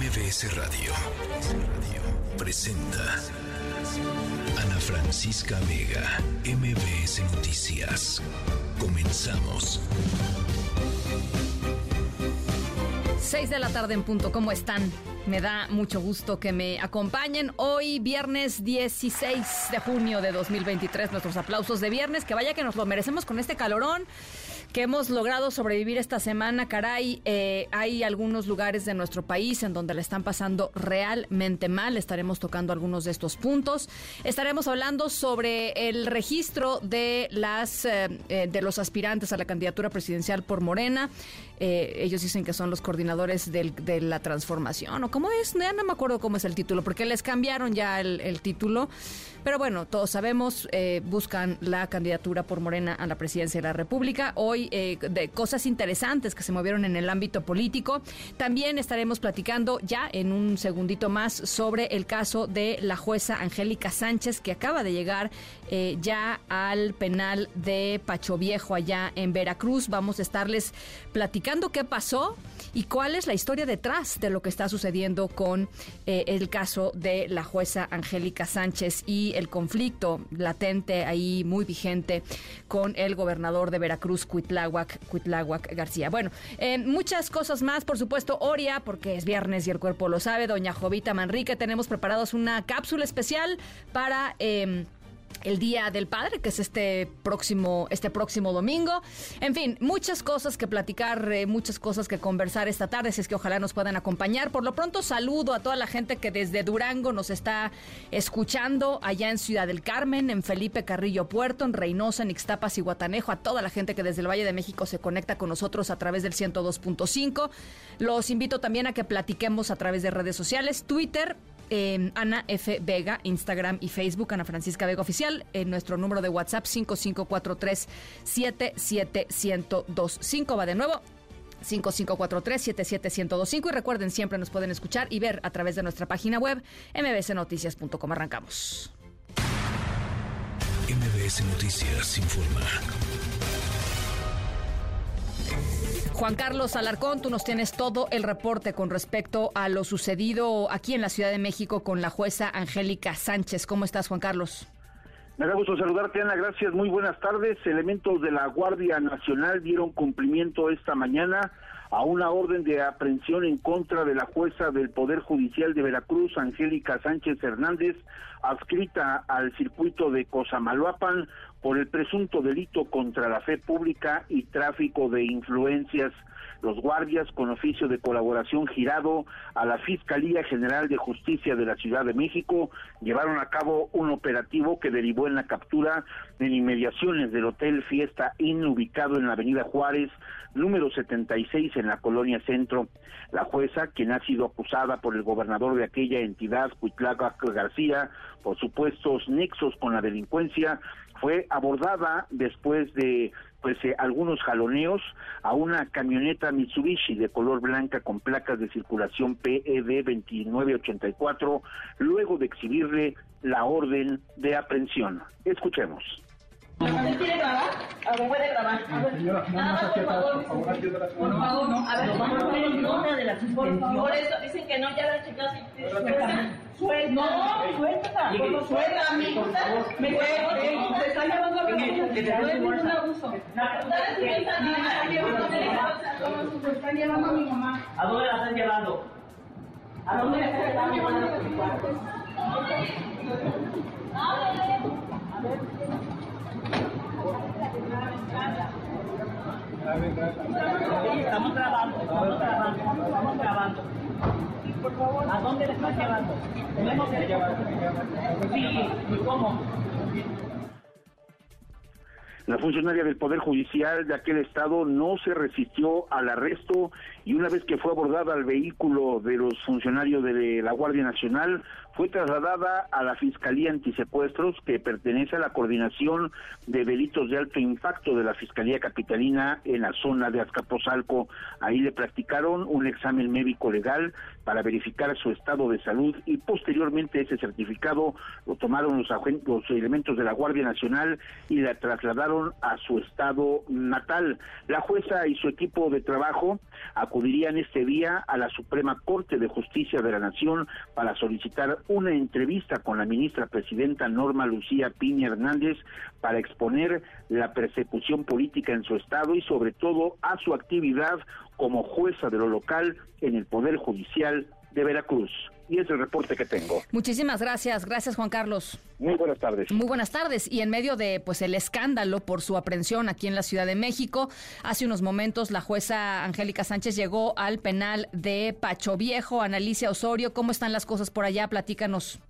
MBS Radio presenta Ana Francisca Vega, MBS Noticias. Comenzamos. 6 de la tarde en punto, ¿cómo están? Me da mucho gusto que me acompañen hoy, viernes 16 de junio de 2023. Nuestros aplausos de viernes, que vaya que nos lo merecemos con este calorón que hemos logrado sobrevivir esta semana. Caray, eh, hay algunos lugares de nuestro país en donde le están pasando realmente mal. Estaremos tocando algunos de estos puntos. Estaremos hablando sobre el registro de las eh, eh, de los aspirantes a la candidatura presidencial por Morena. ellos dicen que son los coordinadores de la transformación. ¿O es? Ya no me acuerdo cómo es el título, porque les cambiaron ya el título. Pero bueno, todos sabemos, eh, buscan la candidatura por Morena a la presidencia de la República. Hoy eh, de cosas interesantes que se movieron en el ámbito político. También estaremos platicando ya en un segundito más sobre el caso de la jueza Angélica Sánchez, que acaba de llegar eh, ya al penal de Pacho Viejo allá en Veracruz. Vamos a estarles platicando qué pasó y cuál es la historia detrás de lo que está sucediendo con el caso de la jueza Angélica Sánchez y el conflicto latente ahí muy vigente con el gobernador de Veracruz, Cuitláhuac, Cuitláhuac García. Bueno, eh, muchas cosas más, por supuesto, Oria, porque es viernes y el cuerpo lo sabe, doña Jovita Manrique, tenemos preparados una cápsula especial para... Eh, el Día del Padre, que es este próximo, este próximo domingo. En fin, muchas cosas que platicar, eh, muchas cosas que conversar esta tarde, si es que ojalá nos puedan acompañar. Por lo pronto, saludo a toda la gente que desde Durango nos está escuchando, allá en Ciudad del Carmen, en Felipe Carrillo Puerto, en Reynosa, en Ixtapas y Guatanejo, a toda la gente que desde el Valle de México se conecta con nosotros a través del 102.5. Los invito también a que platiquemos a través de redes sociales, Twitter, Ana F. Vega, Instagram y Facebook, Ana Francisca Vega Oficial, en nuestro número de WhatsApp 5543 77125 va de nuevo. 5543-77125 y recuerden, siempre nos pueden escuchar y ver a través de nuestra página web mbsnoticias.com. Arrancamos. MBS Noticias informa. Juan Carlos Alarcón, tú nos tienes todo el reporte con respecto a lo sucedido aquí en la Ciudad de México con la jueza Angélica Sánchez. ¿Cómo estás, Juan Carlos? Me da gusto saludarte, Ana. Gracias. Muy buenas tardes. Elementos de la Guardia Nacional dieron cumplimiento esta mañana a una orden de aprehensión en contra de la jueza del Poder Judicial de Veracruz, Angélica Sánchez Hernández, adscrita al circuito de Cosamaloapan por el presunto delito contra la fe pública y tráfico de influencias los guardias con oficio de colaboración girado a la Fiscalía General de Justicia de la Ciudad de México llevaron a cabo un operativo que derivó en la captura en inmediaciones del Hotel Fiesta Inn ubicado en la Avenida Juárez, número 76 en la Colonia Centro. La jueza, quien ha sido acusada por el gobernador de aquella entidad, Cuitlaca García, por supuestos nexos con la delincuencia, fue abordada después de pues algunos jaloneos a una camioneta Mitsubishi de color blanca con placas de circulación PED 2984 luego de exhibirle la orden de aprehensión. Escuchemos. ¿Me quiere grabar? A ver, puede grabar. A ver, señora, nada más, por favor. Por favor, no. A ver, vamos a de la suspensión. Por eso dicen que no, ya la. Suelta. No, suelta. Suelta, mi Me te está llevando a mi Que te no es abuso. Me están llevando a mi mamá. ¿A dónde la están llevando? ¿A dónde la están llevando? A ver. Estamos grabando, estamos grabando, estamos grabando. ¿A dónde le están llevando? Sí, ¿y cómo? La funcionaria del Poder Judicial de aquel estado no se resistió al arresto y una vez que fue abordada al vehículo de los funcionarios de la Guardia Nacional, fue trasladada a la Fiscalía Antisecuestros, que pertenece a la coordinación de delitos de alto impacto de la Fiscalía Capitalina en la zona de Azcapotzalco. Ahí le practicaron un examen médico legal para verificar su estado de salud y posteriormente ese certificado lo tomaron los, los elementos de la Guardia Nacional y la trasladaron a su estado natal. La jueza y su equipo de trabajo acudieron acudirían este día a la Suprema Corte de Justicia de la Nación para solicitar una entrevista con la ministra presidenta Norma Lucía Piña Hernández para exponer la persecución política en su estado y sobre todo a su actividad como jueza de lo local en el Poder Judicial de Veracruz y es el reporte que tengo. Muchísimas gracias, gracias Juan Carlos. Muy buenas tardes. Muy buenas tardes. Y en medio de pues el escándalo por su aprehensión aquí en la Ciudad de México, hace unos momentos la jueza Angélica Sánchez llegó al penal de Pacho Viejo. Analicia Osorio, ¿cómo están las cosas por allá? Platícanos.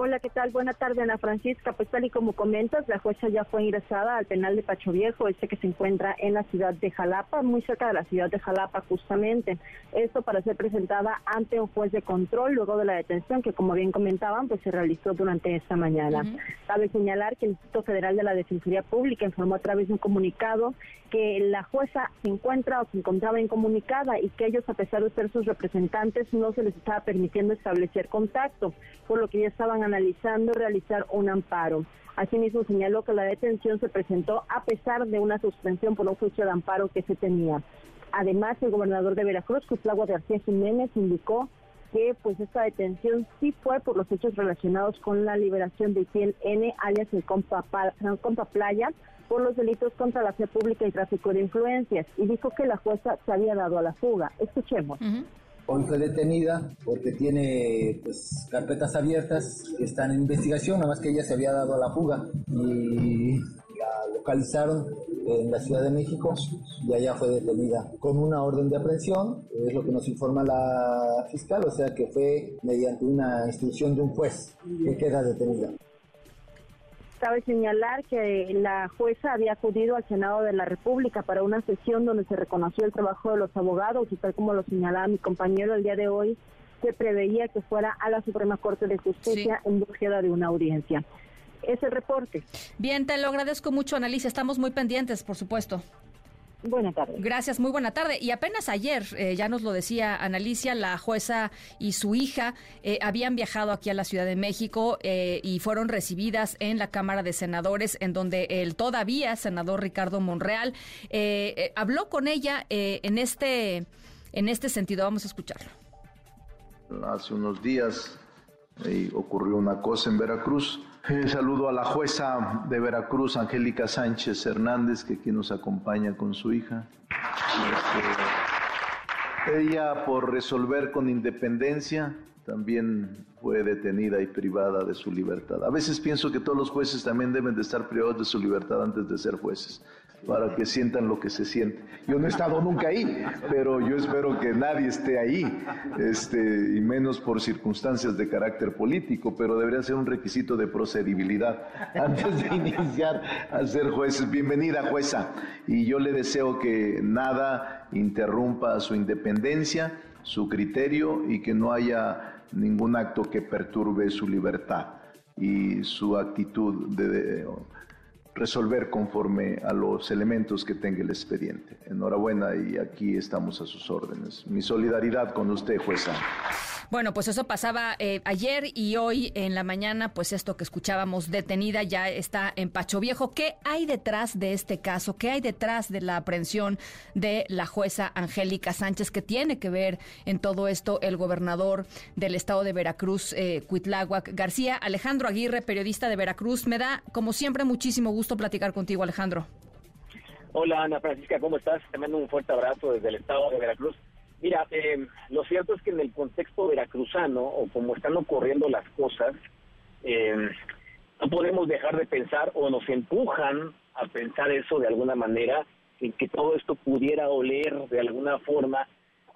Hola, ¿qué tal? Buena tarde, Ana Francisca. Pues tal y como comentas, la jueza ya fue ingresada al penal de Pacho Viejo, este que se encuentra en la ciudad de Jalapa, muy cerca de la ciudad de Jalapa justamente. Esto para ser presentada ante un juez de control luego de la detención que, como bien comentaban, pues se realizó durante esta mañana. Cabe señalar que el Instituto Federal de la Defensoría Pública informó a través de un comunicado que la jueza se encuentra o se encontraba incomunicada y que ellos, a pesar de ser sus representantes, no se les estaba permitiendo establecer contacto, por lo que ya estaban analizando realizar un amparo. Asimismo, señaló que la detención se presentó a pesar de una suspensión por un juicio de amparo que se tenía. Además, el gobernador de Veracruz, Cuitlagua García Jiménez, indicó que pues esta detención sí fue por los hechos relacionados con la liberación de Itiel N, alias el compa, compa Playa, por los delitos contra la fe pública y tráfico de influencias, y dijo que la jueza se había dado a la fuga. Escuchemos. Fue detenida porque tiene pues, carpetas abiertas que están en investigación, nada más que ella se había dado a la fuga y la localizaron en la Ciudad de México y allá fue detenida con una orden de aprehensión, es lo que nos informa la fiscal, o sea que fue mediante una instrucción de un juez que queda detenida. Cabe señalar que la jueza había acudido al Senado de la República para una sesión donde se reconoció el trabajo de los abogados y tal como lo señalaba mi compañero el día de hoy, se preveía que fuera a la Suprema Corte de Justicia en búsqueda de una audiencia. Ese reporte. Bien, te lo agradezco mucho, Annalisa. Estamos muy pendientes, por supuesto. Buenas tardes. Gracias, muy buena tarde. Y apenas ayer, eh, ya nos lo decía Analicia, la jueza y su hija eh, habían viajado aquí a la Ciudad de México eh, y fueron recibidas en la Cámara de Senadores, en donde el todavía senador Ricardo Monreal habló con ella en este en este sentido. Vamos a escucharlo. Hace unos días ocurrió una cosa en Veracruz saludo a la jueza de Veracruz, Angélica Sánchez Hernández, que aquí nos acompaña con su hija. Este, ella, por resolver con independencia, también fue detenida y privada de su libertad. A veces pienso que todos los jueces también deben de estar privados de su libertad antes de ser jueces para que sientan lo que se siente. Yo no he estado nunca ahí, pero yo espero que nadie esté ahí, este, y menos por circunstancias de carácter político, pero debería ser un requisito de procedibilidad antes de iniciar a ser jueces. Bienvenida, jueza, y yo le deseo que nada interrumpa su independencia, su criterio y que no haya ningún acto que perturbe su libertad y su actitud de resolver conforme a los elementos que tenga el expediente. Enhorabuena y aquí estamos a sus órdenes. Mi solidaridad con usted, jueza. Bueno, pues eso pasaba eh, ayer y hoy en la mañana, pues esto que escuchábamos detenida ya está en Pacho Viejo. ¿Qué hay detrás de este caso? ¿Qué hay detrás de la aprehensión de la jueza Angélica Sánchez? que tiene que ver en todo esto el gobernador del estado de Veracruz, eh, Cuitláhuac García? Alejandro Aguirre, periodista de Veracruz. Me da, como siempre, muchísimo gusto platicar contigo, Alejandro. Hola Ana Francisca, ¿cómo estás? Te mando un fuerte abrazo desde el estado de Veracruz. Mira, eh, lo cierto es que en el contexto veracruzano, o como están ocurriendo las cosas, eh, no podemos dejar de pensar o nos empujan a pensar eso de alguna manera, en que todo esto pudiera oler de alguna forma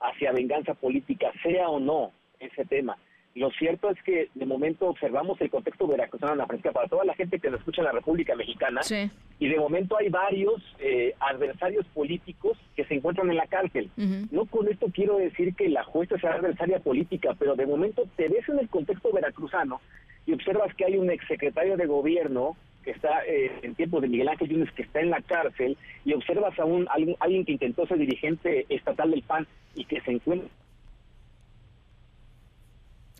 hacia venganza política, sea o no ese tema. Lo cierto es que de momento observamos el contexto veracruzano en la práctica para toda la gente que nos escucha en la República Mexicana. Y de momento hay varios eh, adversarios políticos que se encuentran en la cárcel. No con esto quiero decir que la jueza sea adversaria política, pero de momento te ves en el contexto veracruzano y observas que hay un exsecretario de gobierno que está eh, en tiempos de Miguel Ángel Yunes que está en la cárcel y observas a un alguien que intentó ser dirigente estatal del PAN y que se encuentra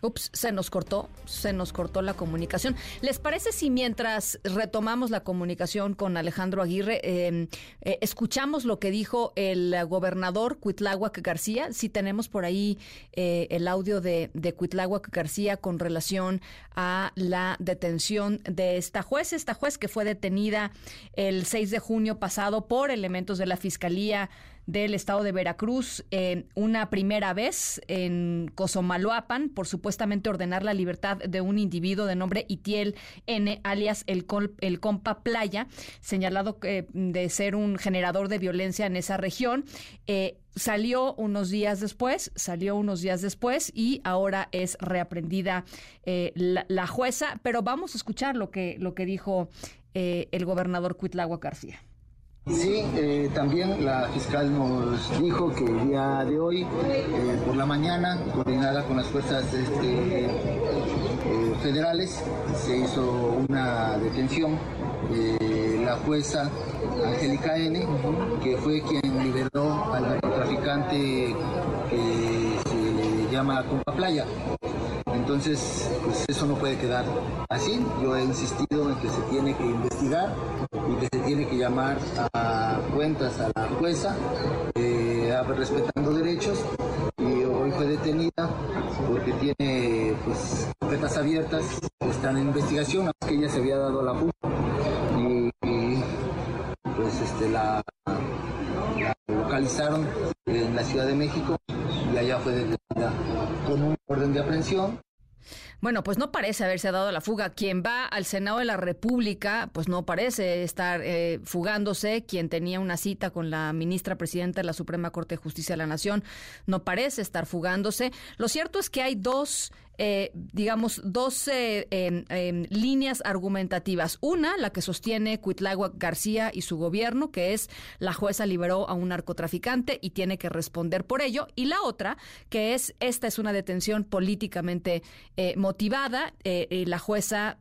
Ups, se nos cortó, se nos cortó la comunicación. ¿Les parece si mientras retomamos la comunicación con Alejandro Aguirre, em, eh, escuchamos lo que dijo el gobernador Cuitláhuac García? Si tenemos por ahí eh, el audio de, de Cuitláhuac García con relación a la detención de esta juez, esta juez que fue detenida el 6 de junio pasado por elementos de la Fiscalía del estado de Veracruz eh, una primera vez en Cozomaloapan por supuestamente ordenar la libertad de un individuo de nombre Itiel N, alias el, el Compa Playa, señalado eh, de ser un generador de violencia en esa región. Eh, salió unos días después, salió unos días después y ahora es reaprendida la, la, jueza, pero vamos a escuchar lo que, lo que dijo el gobernador Cuitlagua García. Sí, eh, también la fiscal nos dijo que el día de hoy, eh, por la mañana, coordinada con las fuerzas este, eh, federales, se hizo una detención de la jueza Angélica N., que fue quien liberó al narcotraficante que se llama Compa Playa. Entonces, pues eso no puede quedar así. Yo he insistido en que se tiene que investigar y que se tiene que llamar a cuentas a la jueza, eh, respetando derechos. Y hoy fue detenida porque tiene pues carpetas abiertas, están en investigación, aunque ella se había dado la fuga. Y, pues este la localizaron en la Ciudad de México allá fue detenida con un orden de aprehensión bueno, pues no parece haberse dado la fuga. Quien va al Senado de la República, pues no parece estar eh, fugándose. Quien tenía una cita con la ministra presidenta de la Suprema Corte de Justicia de la Nación, no parece estar fugándose. Lo cierto es que hay dos eh, digamos, dos em, em, líneas argumentativas. Una, la que sostiene Cuitláhuac García y su gobierno, que es la jueza liberó a un narcotraficante y tiene que responder por ello. Y la otra, que es esta es una detención políticamente eh, motivada. Eh, y la jueza,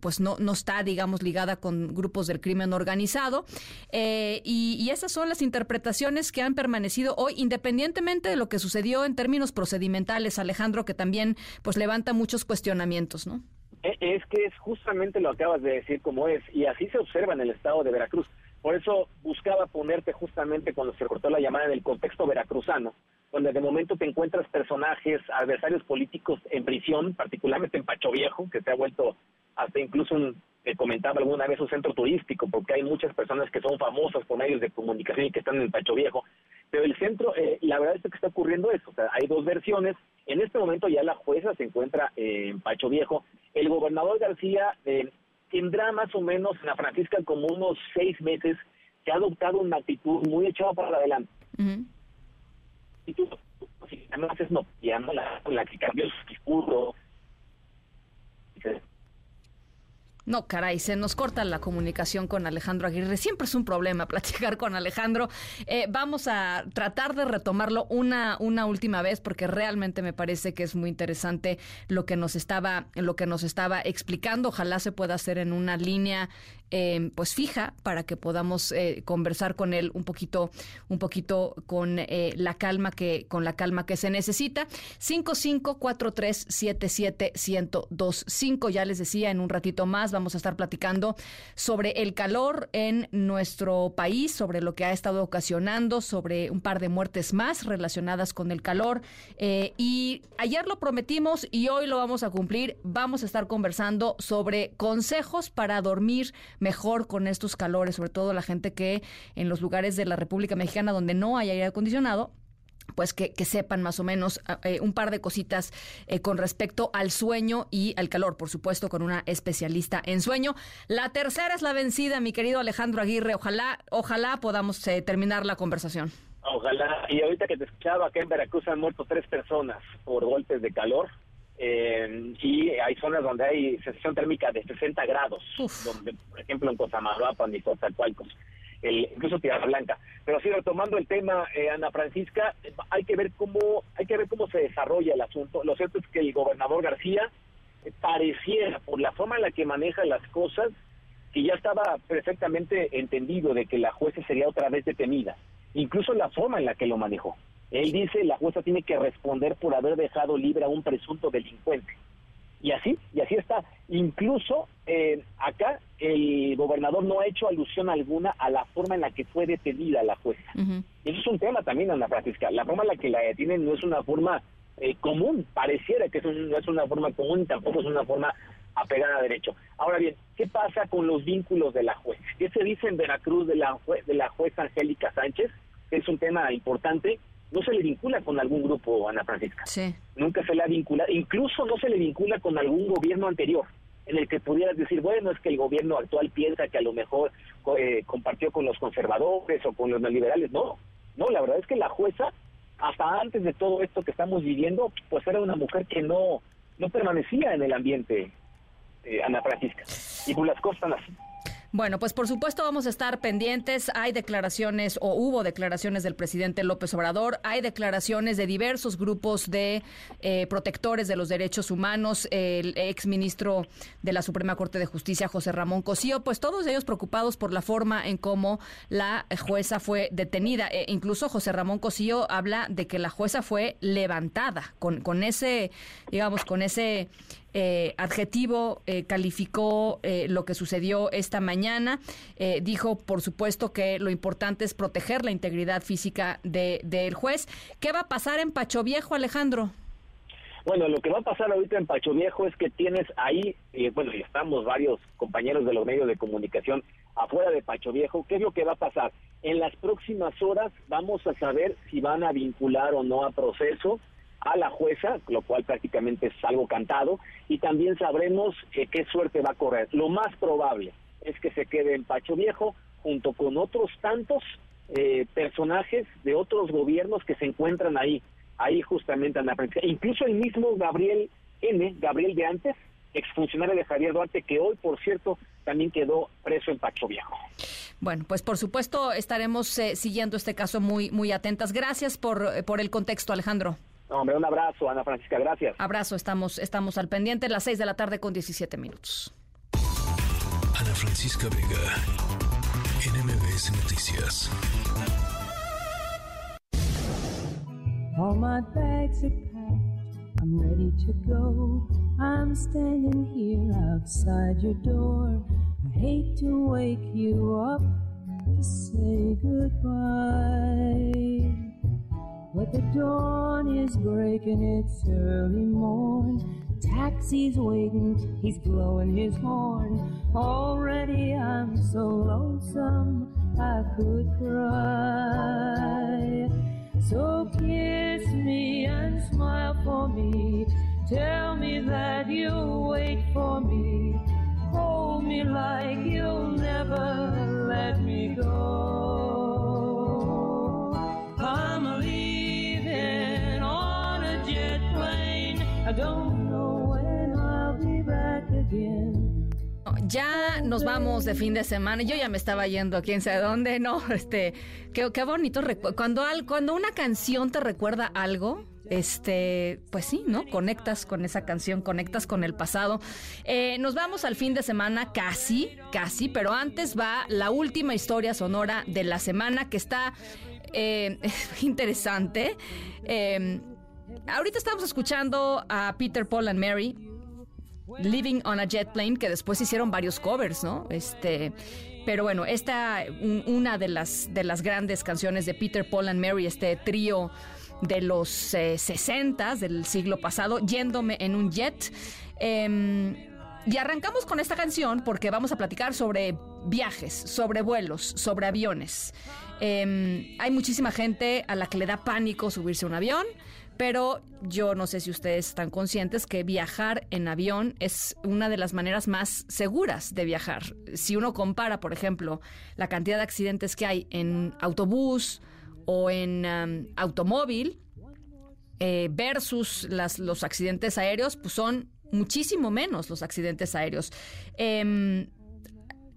pues no, no está, digamos, ligada con grupos del crimen organizado. Y, y esas son las interpretaciones que han permanecido hoy, independientemente de lo que sucedió en términos procedimentales, Alejandro, que también, pues levanta muchos cuestionamientos, ¿no? E, es que es justamente lo acabas de decir como es, y así se observa en el estado de Veracruz. Por eso buscaba ponerte justamente cuando se cortó la llamada en el contexto veracruzano, donde de momento te encuentras personajes, adversarios políticos en prisión, particularmente en Pacho Viejo, que se ha vuelto hasta incluso un, comentaba alguna vez un centro turístico, porque hay muchas personas que son famosas por medios de comunicación y que están en Pacho Viejo. Pero el centro, eh, la verdad es que está ocurriendo eso. O sea, hay dos versiones. En este momento ya la jueza se encuentra en Pacho Viejo. El gobernador García eh, tendrá más o menos en la Francisca como unos seis meses que ha adoptado una actitud muy echada para adelante. Y tú, además es no, ya no la, la que cambió su discurso, no, caray, se nos corta la comunicación con Alejandro Aguirre. Siempre es un problema platicar con Alejandro. Eh, vamos a tratar de retomarlo una, una última vez porque realmente me parece que es muy interesante lo que nos estaba, lo que nos estaba explicando. Ojalá se pueda hacer en una línea eh, pues fija para que podamos eh, conversar con él un poquito, un poquito con la calma que, con la calma que se necesita. 5543771025. Ya les decía en un ratito más vamos a estar platicando sobre el calor en nuestro país, sobre lo que ha estado ocasionando, sobre un par de muertes más relacionadas con el calor. Eh, y ayer lo prometimos y hoy lo vamos a cumplir. Vamos a estar conversando sobre consejos para dormir mejor con estos calores, sobre todo la gente que en los lugares de la República Mexicana donde no hay aire acondicionado, pues que, sepan más o menos ah, eh, un par de cositas eh, con respecto al sueño y al calor, por supuesto, con una especialista en sueño. La tercera es la vencida, mi querido Alejandro Aguirre. Ojalá, ojalá podamos eh, terminar la conversación. Ojalá. Y ahorita que te escuchaba, acá en Veracruz han muerto tres personas por golpes de calor. y hay zonas donde hay sensación térmica de 60 grados, donde, por ejemplo, en Cozamaruapan y Coatzacoalcos el, incluso Tierra Blanca. Pero así retomando el tema, eh, Ana Francisca, hay que ver cómo hay que ver cómo se desarrolla el asunto. Lo cierto es que el gobernador García eh, pareciera, por la forma en la que maneja las cosas, que ya estaba perfectamente entendido de que la jueza sería otra vez detenida, incluso la forma en la que lo manejó. Él dice la jueza tiene que responder por haber dejado libre a un presunto delincuente. Y así, y así está. Incluso eh, acá el gobernador no ha hecho alusión alguna a la forma en la que fue detenida la jueza. Y eso es un tema también, Ana Francisca. La forma en la que la detienen no es una forma eh, común, pareciera que eso no es una forma común, tampoco es una forma apegada a derecho. Ahora bien, ¿qué pasa con los vínculos de la jueza? ¿Qué se dice en Veracruz de la, de la jueza Angélica Sánchez? Es un tema importante no se le vincula con algún grupo, Ana Francisca. Sí. Nunca se le ha vinculado, incluso no se le vincula con algún gobierno anterior, en el que pudieras decir, bueno, es que el gobierno actual piensa que a lo mejor eh, compartió con los conservadores o con los neoliberales. No, no, la verdad es que la jueza, hasta antes de todo esto que estamos viviendo, pues era una mujer que no, no permanecía en el ambiente, eh, Ana Francisca. Y pues las cosas así. Bueno, pues por supuesto vamos a estar pendientes. Hay declaraciones o hubo declaraciones del presidente López Obrador, hay declaraciones de diversos grupos de eh, protectores de los derechos humanos, el ex ministro de la Suprema Corte de Justicia, José Ramón Cosío, pues todos ellos preocupados por la forma en cómo la jueza fue detenida. E incluso José Ramón Cosío habla de que la jueza fue levantada con, con ese, digamos, con ese eh, adjetivo eh, calificó eh, lo que sucedió esta mañana. dijo, por supuesto, que lo importante es proteger la integridad física del de, juez. ¿Qué va a pasar en Pacho Viejo, Alejandro? Bueno, lo que va a pasar ahorita en Pacho Viejo es que tienes ahí, bueno, y estamos varios compañeros de los medios de comunicación afuera de Pacho Viejo. ¿Qué es lo que va a pasar? En las próximas horas vamos a saber si van a vincular o no a proceso a la jueza, lo cual prácticamente es algo cantado, y también sabremos eh, qué suerte va a correr. Lo más probable es que se quede en Pacho Viejo junto con otros tantos eh, personajes de otros gobiernos que se encuentran ahí, ahí justamente en la prensa. Incluso el mismo Gabriel N., Gabriel de antes, exfuncionario de Javier Duarte, que hoy, por cierto, también quedó preso en Pacho Viejo. Bueno, pues por supuesto estaremos eh, siguiendo este caso muy, muy atentas. Gracias por, por el contexto, Alejandro. Hombre, un abrazo, Ana Francisca, gracias. Abrazo, estamos, estamos al pendiente, las 6 de la tarde con 17 minutos. Ana Francisca Vega, NMBS Noticias. All my bags are packed, I'm ready to go. I'm standing here outside your door. I hate to wake you up to say goodbye. But the dawn is breaking, it's early morn. Taxi's waiting, he's blowing his horn. Already I'm so lonesome I could cry. So kiss me and smile for me. Tell me that you'll wait for me. Hold me like you'll never let me go. Ya nos vamos de fin de semana. Yo ya me estaba yendo a quién sabe dónde, ¿no? Este, qué, qué bonito. Cuando, cuando una canción te recuerda algo, este, pues sí, ¿no? Conectas con esa canción, conectas con el pasado. Eh, nos vamos al fin de semana, casi, casi, pero antes va la última historia sonora de la semana que está eh, interesante. Eh, ahorita estamos escuchando a Peter, Paul and Mary. Living on a Jet Plane, que después hicieron varios covers, ¿no? Este, pero bueno, esta una de las de las grandes canciones de Peter, Paul and Mary, este trío de los eh, 60 del siglo pasado, yéndome en un jet. Em, y arrancamos con esta canción porque vamos a platicar sobre viajes, sobre vuelos, sobre aviones. Em, hay muchísima gente a la que le da pánico subirse a un avión. Pero yo no sé si ustedes están conscientes que viajar en avión es una de las maneras más seguras de viajar. Si uno compara, por ejemplo, la cantidad de accidentes que hay en autobús o en um, automóvil eh, versus los accidentes aéreos, pues son muchísimo menos los accidentes aéreos. Em,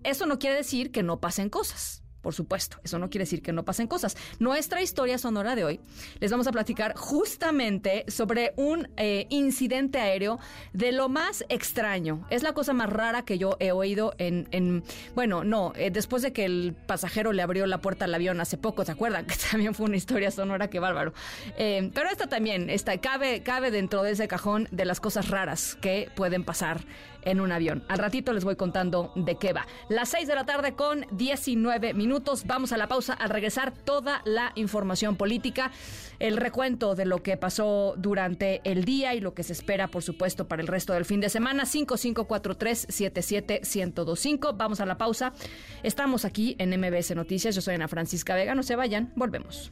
eso no quiere decir que no pasen cosas por supuesto. Eso no quiere decir que no pasen cosas. Nuestra historia sonora de hoy les vamos a platicar justamente sobre un eh, incidente aéreo de lo más extraño. Es la cosa más rara que yo he oído en, bueno, no, eh, después de que el pasajero le abrió la puerta al avión hace poco, ¿se acuerdan? Que también fue una historia sonora, que bárbaro. Eh, pero esta también, esta, cabe, cabe dentro de ese cajón de las cosas raras que pueden pasar en un avión. Al ratito les voy contando de qué va. Las 6 de la tarde con 19 minutos. Vamos a la pausa. Al regresar, toda la información política, el recuento de lo que pasó durante el día y lo que se espera, por supuesto, para el resto del fin de semana. 5543-77125. Vamos a la pausa. Estamos aquí en MBS Noticias. Yo soy Ana Francisca Vega. No se vayan. Volvemos.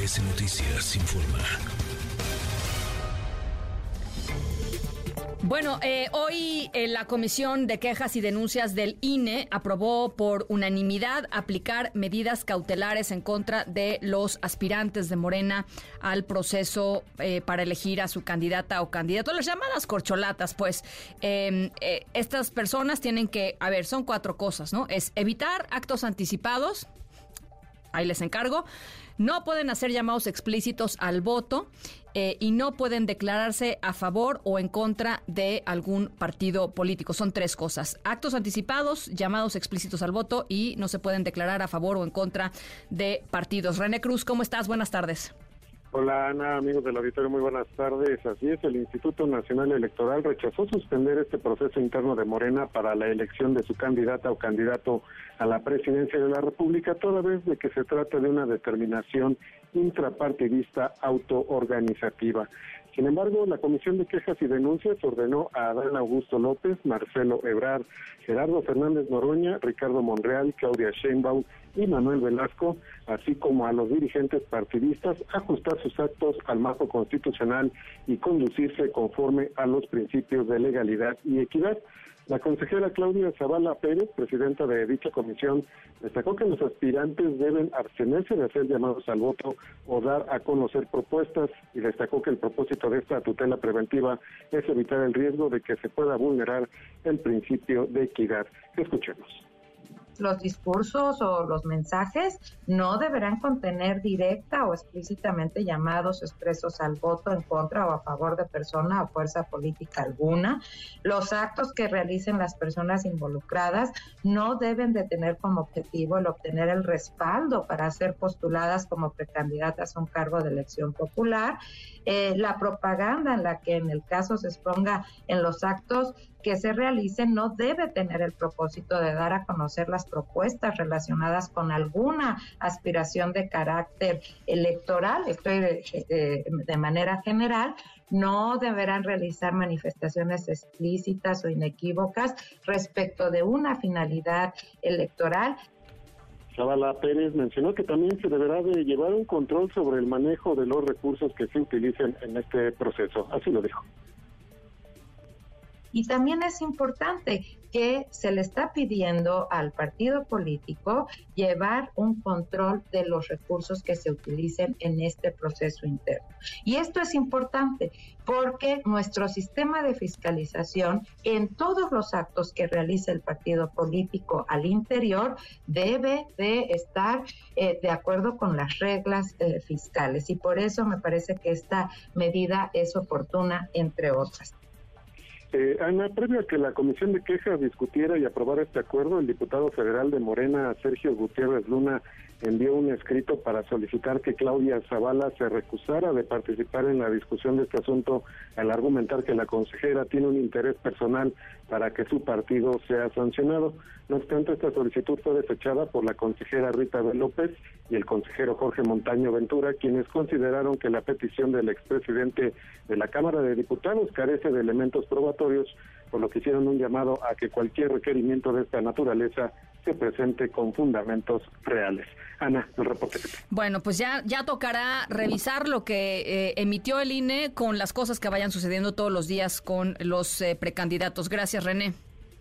MBS Noticias informa. Bueno, eh, hoy eh, la Comisión de Quejas y Denuncias del INE aprobó por unanimidad aplicar medidas cautelares en contra de los aspirantes de Morena al proceso eh, para elegir a su candidata o candidato, las llamadas corcholatas, pues em, estas personas tienen que, a ver, son cuatro cosas, ¿no? Es evitar actos anticipados, ahí les encargo, no pueden hacer llamados explícitos al voto eh, y no pueden declararse a favor o en contra de algún partido político. Son tres cosas. Actos anticipados, llamados explícitos al voto y no se pueden declarar a favor o en contra de partidos. René Cruz, ¿cómo estás? Buenas tardes. Hola Ana, amigos del auditorio, muy buenas tardes. Así es, el Instituto Nacional Electoral rechazó suspender este proceso interno de Morena para la elección de su candidata o candidato a la presidencia de la República, toda vez de que se trata de una determinación intrapartidista autoorganizativa. Sin embargo, la Comisión de Quejas y Denuncias ordenó a Adán Augusto López, Marcelo Ebrard, Gerardo Fernández Noroña, Ricardo Monreal, Claudia Sheinbaum y Manuel Velasco, así como a los dirigentes partidistas, ajustar sus actos al marco constitucional y conducirse conforme a los principios de legalidad y equidad. La consejera Claudia Zavala Pérez, presidenta de dicha comisión, destacó que los aspirantes deben abstenerse de hacer llamados al voto o dar a conocer propuestas y destacó que el propósito de esta tutela preventiva es evitar el riesgo de que se pueda vulnerar el principio de equidad. Escuchemos los discursos o los mensajes no deberán contener directa o explícitamente llamados expresos al voto en contra o a favor de persona o fuerza política alguna. Los actos que realicen las personas involucradas no deben de tener como objetivo el obtener el respaldo para ser postuladas como precandidatas a un cargo de elección popular. Eh, la propaganda en la que en el caso se exponga en los actos que se realicen no debe tener el propósito de dar a conocer las propuestas relacionadas con alguna aspiración de carácter electoral, estoy de, de manera general, no deberán realizar manifestaciones explícitas o inequívocas respecto de una finalidad electoral Zavala Pérez mencionó que también se deberá de llevar un control sobre el manejo de los recursos que se utilicen en este proceso. Así lo dijo. Y también es importante que se le está pidiendo al partido político llevar un control de los recursos que se utilicen en este proceso interno. Y esto es importante porque nuestro sistema de fiscalización en todos los actos que realiza el partido político al interior debe de estar eh, de acuerdo con las reglas eh, fiscales. Y por eso me parece que esta medida es oportuna, entre otras. Eh, Ana, previo a que la Comisión de Quejas discutiera y aprobara este acuerdo, el diputado federal de Morena, Sergio Gutiérrez Luna, envió un escrito para solicitar que Claudia Zavala se recusara de participar en la discusión de este asunto al argumentar que la consejera tiene un interés personal para que su partido sea sancionado. No obstante, esta solicitud fue desechada por la consejera Rita. López y el consejero Jorge Montaño Ventura, quienes consideraron que la petición del expresidente de la Cámara de Diputados carece de elementos probatorios, por lo que hicieron un llamado a que cualquier requerimiento de esta naturaleza se presente con fundamentos reales. Ana, el reporte. Bueno, pues ya, ya tocará revisar lo que eh, emitió el INE con las cosas que vayan sucediendo todos los días con los eh, precandidatos. Gracias, René.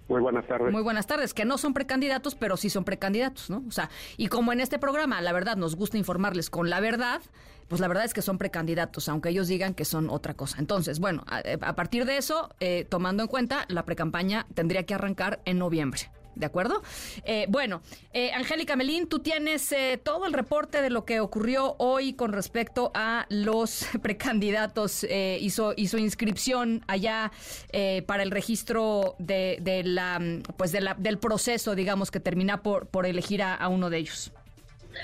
Muy buenas tardes. Muy buenas tardes, que no son precandidatos, pero sí son precandidatos, ¿no? O sea, y como en este programa, la verdad, nos gusta informarles con la verdad, pues la verdad es que son precandidatos, aunque ellos digan que son otra cosa. Entonces, bueno, a, eh, partir de eso, tomando en cuenta, la precampaña tendría que arrancar en noviembre. ¿De acuerdo? Eh, bueno, eh, Angélica Melín, tú tienes eh, todo el reporte de lo que ocurrió hoy con respecto a los precandidatos. hizo, hizo inscripción allá para el registro de, de la, pues de la, del proceso, digamos, que termina por, por elegir a uno de ellos.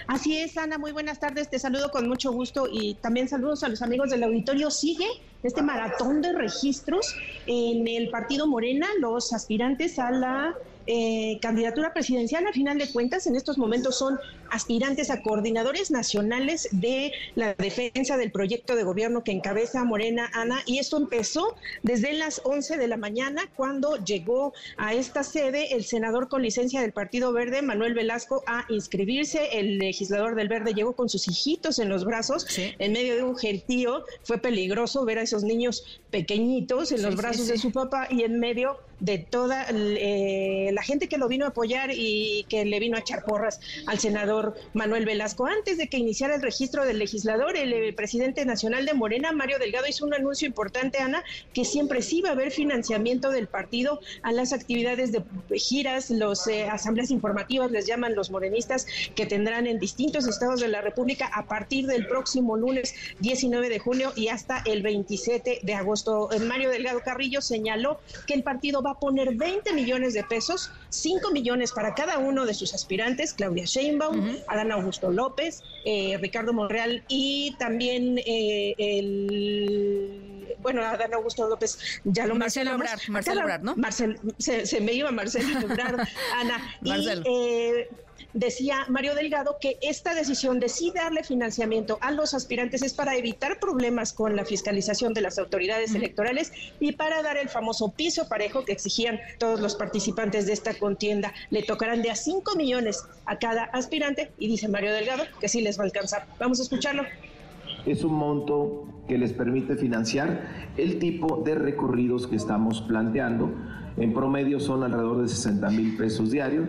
Así es, Ana, muy buenas tardes, te saludo con mucho gusto y también saludos a los amigos del auditorio. Sigue este maratón de registros en el partido Morena, los aspirantes a la eh, candidatura presidencial, a final de cuentas, en estos momentos son aspirantes a coordinadores nacionales de la defensa del proyecto de gobierno que encabeza Morena Ana. Y esto empezó desde las 11 de la mañana, cuando llegó a esta sede el senador con licencia del Partido Verde, Manuel Velasco, a inscribirse. El legislador del Verde llegó con sus hijitos en los brazos, en medio de un gentío. Fue peligroso ver a esos niños pequeñitos en los brazos de su papá y en medio de toda eh, la gente que lo vino a apoyar y que le vino a echar porras al senador Manuel Velasco. Antes de que iniciara el registro del legislador, el, eh, presidente nacional de Morena, Mario Delgado, hizo un anuncio importante, Ana, que siempre sí va a haber financiamiento del partido a las actividades de giras, los eh, asambleas informativas, les llaman los morenistas, que tendrán en distintos estados de la República a partir del próximo lunes 19 de junio y hasta el 27 de agosto. Mario Delgado Carrillo señaló que el partido va a poner 20 millones de pesos, 5 millones para cada uno de sus aspirantes, Claudia Sheinbaum, Adán Augusto López, eh, Ricardo Monreal y también eh, el bueno, Adán Augusto López ya lo Marcelo Ebrard, Marcelo Ebrard, ¿no? Marcel, se, me iba Marcelo Ebrard, Ana. Marcelo. eh, decía Mario Delgado que esta decisión de sí darle financiamiento a los aspirantes es para evitar problemas con la fiscalización de las autoridades electorales y para dar el famoso piso parejo que exigían todos los participantes de esta contienda. Le tocarán de a 5 millones a cada aspirante y dice Mario Delgado que sí les va a alcanzar. Vamos a escucharlo. Es un monto que les permite financiar el tipo de recorridos que estamos planteando. En promedio son alrededor de 60 mil pesos diarios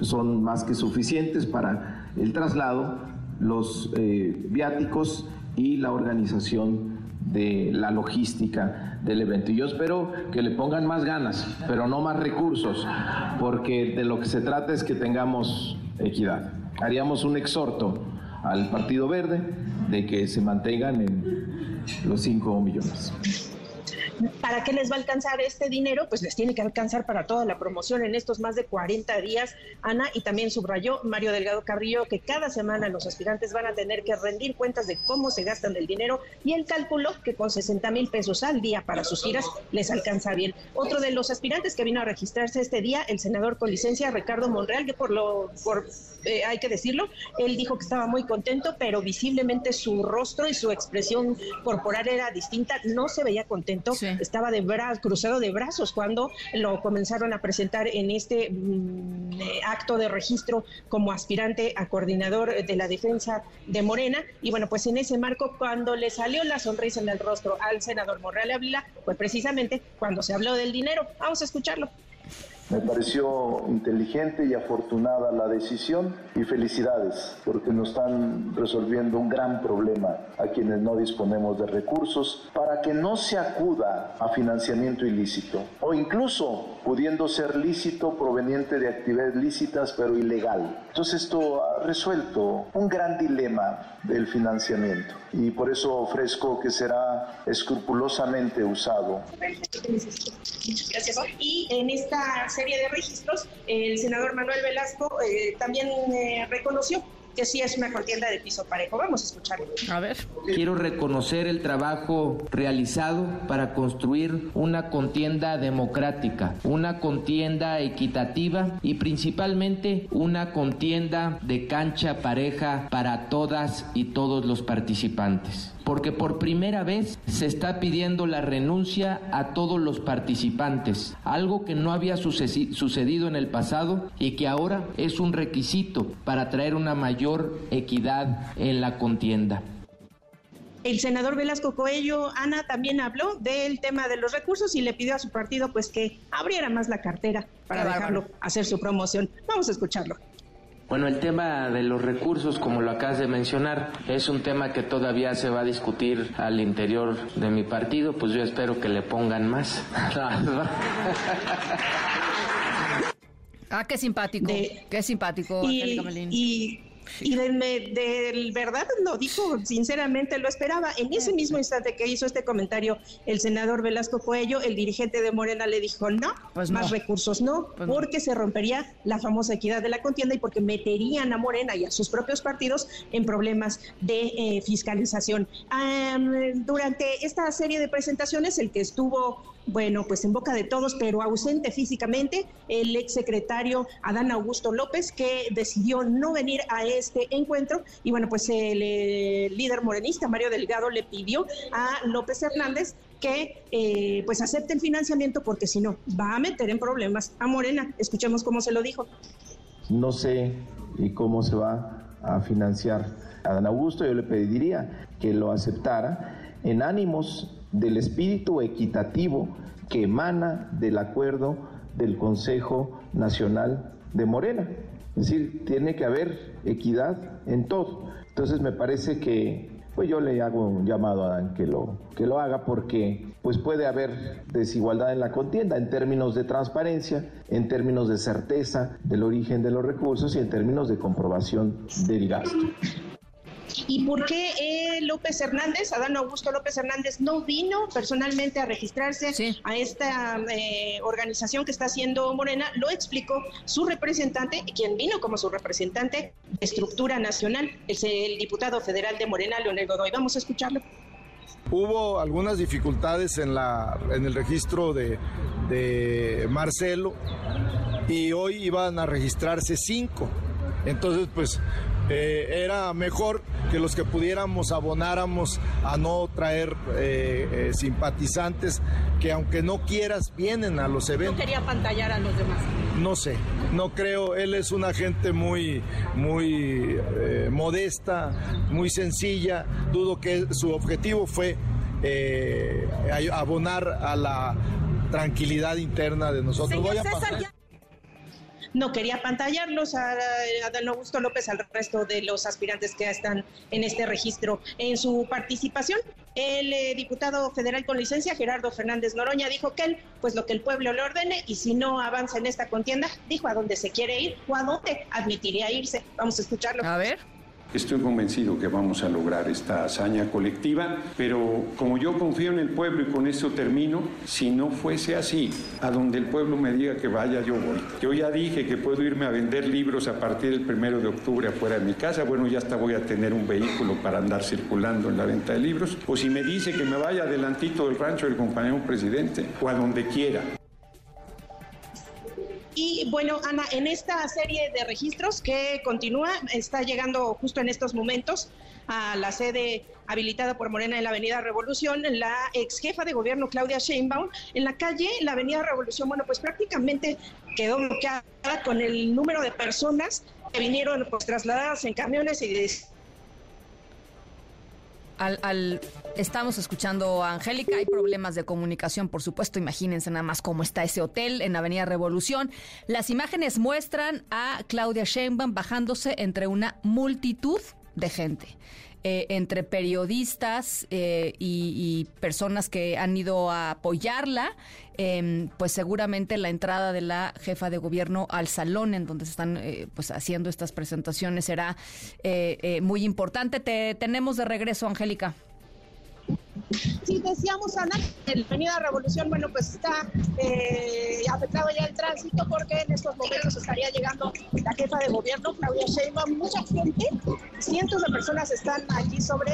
son más que suficientes para el traslado, los eh, viáticos y la organización de la logística del evento. Y yo espero que le pongan más ganas, pero no más recursos, porque de lo que se trata es que tengamos equidad. Haríamos un exhorto al Partido Verde de que se mantengan en los 5 millones. ¿Para qué les va a alcanzar este dinero? Pues les tiene que alcanzar para toda la promoción en estos más de 40 días, Ana, y también subrayó Mario Delgado Carrillo que cada semana los aspirantes van a tener que rendir cuentas de cómo se gastan el dinero y el cálculo que con 60 mil pesos al día para sus giras les alcanza bien. Otro de los aspirantes que vino a registrarse este día, el senador con licencia Ricardo Monreal, que por lo, por, eh, hay que decirlo, él dijo que estaba muy contento, pero visiblemente su rostro y su expresión corporal era distinta, no se veía contento estaba de cruzado de brazos cuando lo comenzaron a presentar en este mm, eh, acto de registro como aspirante a coordinador de la defensa de Morena. Y bueno, pues en ese marco, cuando le salió la sonrisa en el rostro al senador Morreal Ávila, fue precisamente cuando se habló del dinero. Vamos a escucharlo. Me pareció inteligente y afortunada la decisión y felicidades porque nos están resolviendo un gran problema a quienes no disponemos de recursos para que no se acuda a financiamiento ilícito o incluso pudiendo ser lícito proveniente de actividades lícitas pero ilegal. Entonces esto ha resuelto un gran dilema del financiamiento y por eso ofrezco que será escrupulosamente usado. Y en esta serie de registros, el senador Manuel Velasco eh, también eh, reconoció que sí es una contienda de piso parejo. Vamos a escucharlo. A ver. Quiero reconocer el trabajo realizado para construir una contienda democrática, una contienda equitativa y principalmente una contienda de cancha pareja para todas y todos los participantes porque por primera vez se está pidiendo la renuncia a todos los participantes, algo que no había sucedido en el pasado y que ahora es un requisito para traer una mayor equidad en la contienda. El senador Velasco Coello, Ana, también habló del tema de los recursos y le pidió a su partido pues que abriera más la cartera para dejarlo hacer su promoción. Vamos a escucharlo. Bueno, el tema de los recursos, como lo acabas de mencionar, es un tema que todavía se va a discutir al interior de mi partido, pues yo espero que le pongan más. ah, qué simpático, qué simpático, y, y y de, verdad lo dijo, sinceramente lo esperaba. En ese mismo instante que hizo este comentario el senador Velasco Coello, el dirigente de Morena le dijo no, pues más recursos no, pues porque se rompería la famosa equidad de la contienda y porque meterían a Morena y a sus propios partidos en problemas de eh, fiscalización. durante esta serie de presentaciones, el que estuvo bueno, pues en boca de todos, pero ausente físicamente, el exsecretario Adán Augusto López, que decidió no venir a este encuentro. Y bueno, pues el, eh, líder morenista, Mario Delgado, le pidió a López Hernández que eh, pues acepte el financiamiento porque si no va a meter en problemas a Morena. Escuchemos cómo se lo dijo. No sé cómo se va a financiar Adán Augusto, yo le pediría que lo aceptara en ánimos del espíritu equitativo que emana del acuerdo del Consejo Nacional de Morena. Es decir, tiene que haber equidad en todo. Entonces me parece que pues yo le hago un llamado a Adán que lo, que lo haga porque pues puede haber desigualdad en la contienda en términos de transparencia, en términos de certeza del origen de los recursos y en términos de comprobación del gasto. ¿Y por qué eh, López Hernández, Adán Augusto López Hernández, no vino personalmente a registrarse a esta eh, organización que está haciendo Morena? Lo explicó su representante, quien vino como su representante de estructura nacional, es el diputado federal de Morena, Leonel Godoy. Vamos a escucharlo. Hubo algunas dificultades en, la, en el registro de, de Marcelo y hoy iban a registrarse cinco. Entonces, pues eh, era mejor que los que pudiéramos abonáramos a no traer eh, eh, simpatizantes que aunque no quieras vienen a los eventos. No quería pantallar a los demás. No sé, no creo, él es una gente muy, muy modesta, muy sencilla, dudo que su objetivo fue abonar a la tranquilidad interna de nosotros. Voy a pasar no quería pantallarlos a, Adán Augusto López, al resto de los aspirantes que están en este registro. En su participación, el eh, diputado federal con licencia, Gerardo Fernández Noroña, dijo que él, pues lo que el pueblo le ordene, y si no avanza en esta contienda, dijo a dónde se quiere ir o a dónde admitiría irse. Vamos a escucharlo. A ver. Estoy convencido que vamos a lograr esta hazaña colectiva, pero como yo confío en el pueblo y con esto termino, si no fuese así, a donde el pueblo me diga que vaya, yo voy. Yo ya dije que puedo irme a vender libros a partir del primero de octubre afuera de mi casa, bueno, ya hasta voy a tener un vehículo para andar circulando en la venta de libros, o si me dice que me vaya adelantito del rancho del compañero presidente, o a donde quiera. Y bueno, Ana, en esta serie de registros que continúa, está llegando justo en estos momentos a la sede habilitada por Morena en la Avenida Revolución, la ex jefa de gobierno Claudia Sheinbaum, en la calle, la Avenida Revolución, bueno, pues prácticamente quedó bloqueada con el número de personas que vinieron pues trasladadas en camiones y de al, estamos escuchando a Angélica, hay problemas de comunicación, por supuesto, imagínense nada más cómo está ese hotel en Avenida Revolución. Las imágenes muestran a Claudia Sheinbaum bajándose entre una multitud de gente. Eh, entre periodistas eh, y, personas que han ido a apoyarla, em, pues seguramente la entrada de la jefa de gobierno al salón en donde se están eh, pues haciendo estas presentaciones será muy importante. Te tenemos de regreso, Angélica. Sí, decíamos, Ana, el Avenida Revolución, bueno, pues está eh, afectado ya el tránsito porque en estos momentos estaría llegando la jefa de gobierno, Claudia Sheinbaum. Mucha gente, cientos de personas están allí sobre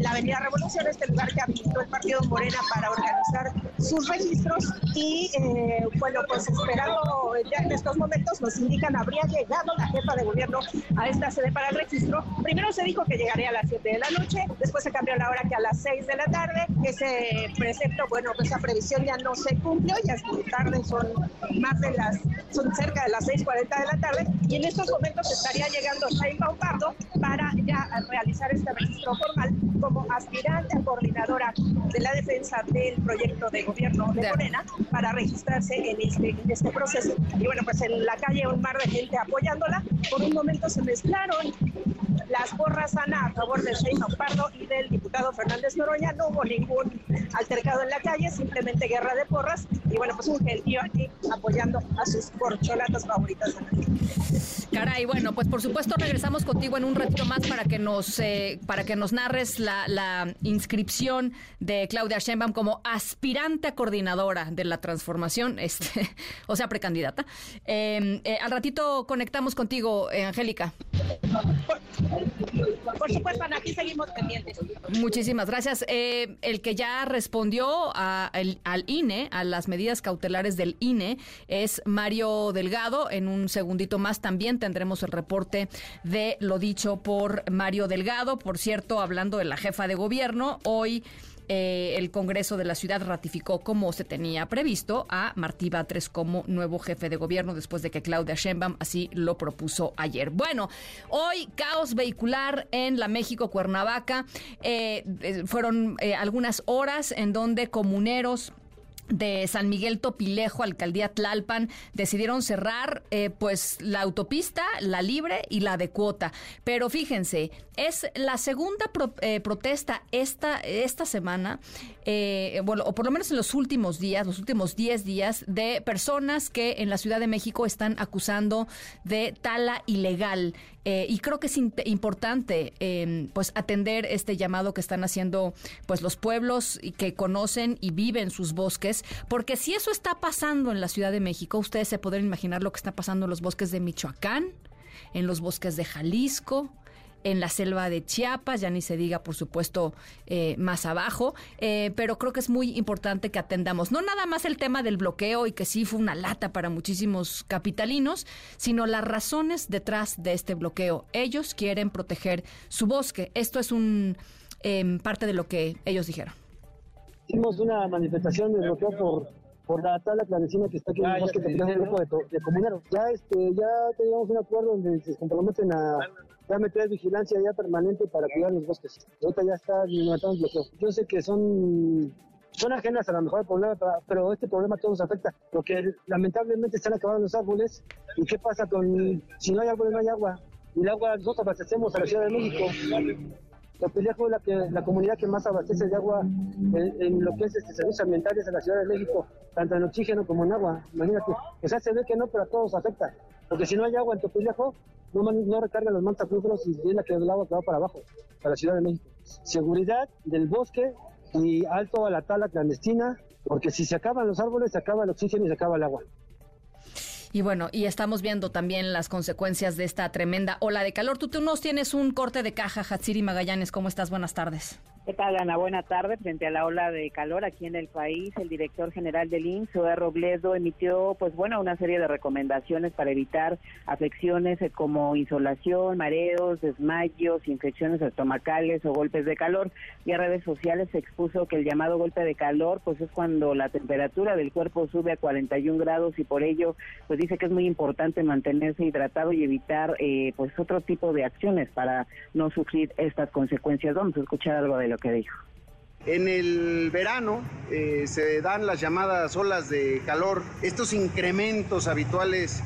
la Avenida Revolución, este lugar que habilitó el Partido Morena para organizar sus registros y, eh, bueno, pues esperando ya en estos momentos nos indican habría llegado la jefa de gobierno a esta sede para el registro. Primero se dijo que llegaría a las 7 de la noche, después se cambió la hora que a las 6 de la tarde. Ese precepto, bueno, pues esa previsión ya no se cumplió, ya es muy tarde, son más de las, son cerca de las 6.40 de la tarde y en estos momentos estaría llegando Sheinbaum Pardo para ya realizar este registro formal como aspirante a coordinadora de la defensa del proyecto de gobierno de Morena para registrarse en este, en este proceso. Y bueno, pues en la calle un mar de gente apoyándola. Por un momento se mezclaron las porras Ana a favor de Sheinbaum Pardo y del diputado Fernández Noroña. No hubo ningún altercado en la calle, simplemente guerra de porras. Y bueno, pues un gentío aquí apoyando a sus corcholatas favoritas. Caray, bueno, pues por supuesto regresamos contigo en un ratito más para que nos eh, para que nos narres la, la, inscripción de Claudia Sheinbaum como aspirante a coordinadora de la transformación, este, o sea, precandidata. Eh, eh, al ratito conectamos contigo, eh, Angélica. Por, supuesto, Ana, aquí seguimos pendientes. Muchísimas gracias. Eh, el que ya respondió al INE, a las medidas cautelares del INE, es Mario Delgado. En un segundito más también tendremos el reporte de lo dicho por Mario Delgado. Por cierto, hablando de la jefa de gobierno, hoy eh, el Congreso de la ciudad ratificó, como se tenía previsto, a Martí Batres como nuevo jefe de gobierno después de que Claudia Sheinbaum así lo propuso ayer. Bueno, hoy caos vehicular en la México Cuernavaca. Eh, fueron eh, algunas horas en donde comuneros de San Miguel Topilejo, alcaldía Tlalpan, decidieron cerrar eh, pues la autopista, la libre y la de cuota. Pero fíjense, es la segunda pro, eh, protesta esta, esta semana, eh, bueno, o por lo menos en los últimos días, los últimos 10 días, de personas que en la Ciudad de México están acusando de tala ilegal. Eh, y creo que es importante eh, pues atender este llamado que están haciendo pues los pueblos y que conocen y viven sus bosques, porque si eso está pasando en la Ciudad de México, ustedes se podrán imaginar lo que está pasando en los bosques de Michoacán, en los bosques de Jalisco, en la selva de Chiapas, ya ni se diga, por supuesto, eh, más abajo, eh, pero creo que es muy importante que atendamos no nada más el tema del bloqueo y que sí fue una lata para muchísimos capitalinos, sino las razones detrás de este bloqueo. Ellos quieren proteger su bosque. Esto es un eh, parte de lo que ellos dijeron. Hicimos una manifestación de bloqueo por por la tabla clandestina que está aquí en el bosque de un grupo de, de comuneros. Ya, este, ya teníamos un acuerdo donde se comprometen a, a meter vigilancia ya permanente para cuidar los bosques. Ahorita ya está levantando bloqueo. Yo sé que son son ajenas a lo mejor el problema, pero este problema a todos nos afecta, porque lamentablemente están acabando los árboles. ¿Y qué pasa con si no hay árboles, no hay agua? Y el agua nosotros abastecemos a la Ciudad de México. Topilejo es la, que, la comunidad que más abastece de agua en, lo que es este, servicios ambientales en la Ciudad de México, tanto en oxígeno como en agua. Imagínate. O sea, se ve que no, pero a todos afecta. Porque si no hay agua en Topilejo, no, no recargan los acuíferos y es la que el agua que va para abajo, para la Ciudad de México. Seguridad del bosque y alto a la tala clandestina, porque si se acaban los árboles, se acaba el oxígeno y se acaba el agua. Y bueno, y estamos viendo también las consecuencias de esta tremenda ola de calor. Tú, tú nos tienes un corte de caja, Hatsiri Magallanes. ¿Cómo estás? Buenas tardes. ¿Qué tal, Ana? Buena tarde. Frente a la ola de calor aquí en el país, el director general del INSS, Zoe Robledo, emitió, pues bueno, una serie de recomendaciones para evitar afecciones como insolación, mareos, desmayos, infecciones estomacales o golpes de calor. Y a redes sociales se expuso que el llamado golpe de calor, pues es cuando la temperatura del cuerpo sube a 41 grados y por ello, pues dice que es muy importante mantenerse hidratado y evitar, eh, pues otro tipo de acciones para no sufrir estas consecuencias. Vamos a escuchar algo de lo que dijo. En el verano eh, se dan las llamadas olas de calor, estos incrementos habituales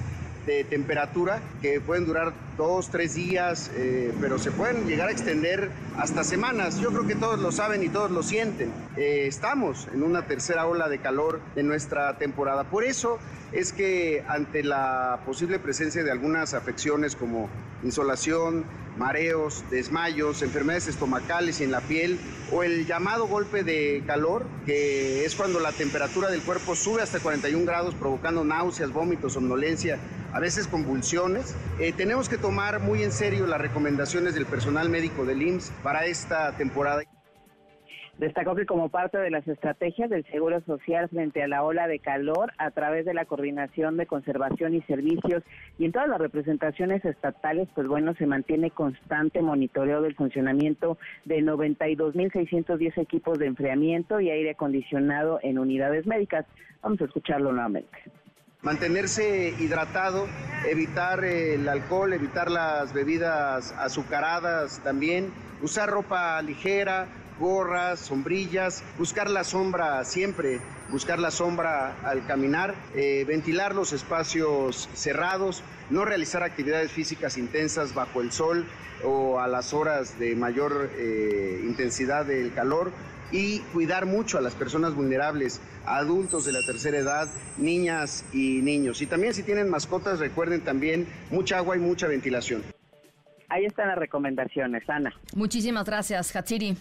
de temperatura que pueden durar dos, tres días, eh, pero se pueden llegar a extender hasta semanas. Yo creo que todos lo saben y todos lo sienten. Estamos en una tercera ola de calor de nuestra temporada. Por eso es que ante la posible presencia de algunas afecciones como insolación, mareos, desmayos, enfermedades estomacales y en la piel o el llamado golpe de calor, que es cuando la temperatura del cuerpo sube hasta 41 grados provocando náuseas, vómitos, somnolencia, a veces convulsiones. Eh, tenemos que tomar muy en serio las recomendaciones del personal médico del IMSS para esta temporada. Destacó que como parte de las estrategias del Seguro Social frente a la ola de calor, a través de la coordinación de conservación y servicios y en todas las representaciones estatales, pues bueno, se mantiene constante monitoreo del funcionamiento de 92.610 equipos de enfriamiento y aire acondicionado en unidades médicas. Vamos a escucharlo nuevamente mantenerse hidratado, evitar el alcohol, evitar las bebidas azucaradas también, usar ropa ligera, gorras, sombrillas, buscar la sombra siempre, buscar la sombra al caminar, eh, ventilar los espacios cerrados, no realizar actividades físicas intensas bajo el sol o a las horas de mayor eh, intensidad del calor y cuidar mucho a las personas vulnerables, adultos de la tercera edad, niñas y niños. Y también si tienen mascotas, recuerden también mucha agua y mucha ventilación. Ahí están las recomendaciones, Ana. Muchísimas gracias, Hatsiri.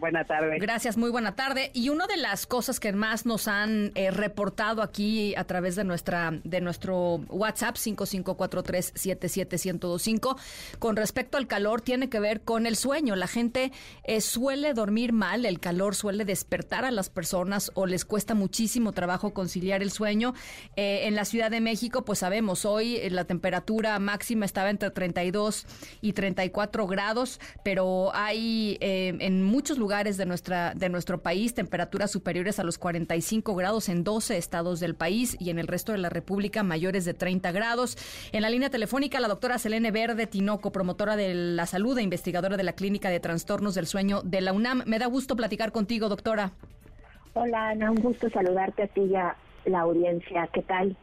Buena tarde. Gracias, muy buena tarde. Y una de las cosas que más nos han eh, reportado aquí a través de nuestra de nuestro WhatsApp 5543771025 con respecto al calor tiene que ver con el sueño. La gente eh, suele dormir mal, el calor suele despertar a las personas o les cuesta muchísimo trabajo conciliar el sueño. Eh, en la Ciudad de México, pues sabemos, hoy la temperatura máxima estaba entre 32 y 34 grados, pero hay en muchos lugares lugares de, nuestra, de nuestro país, temperaturas superiores a los 45 grados en 12 estados del país y en el resto de la República mayores de 30 grados. En la línea telefónica, la doctora Selene Verde Tinoco, promotora de la salud e investigadora de la Clínica de Trastornos del Sueño de la UNAM. Me da gusto platicar contigo, doctora. Hola, Ana, un gusto saludarte a ti y a la audiencia. ¿Qué tal?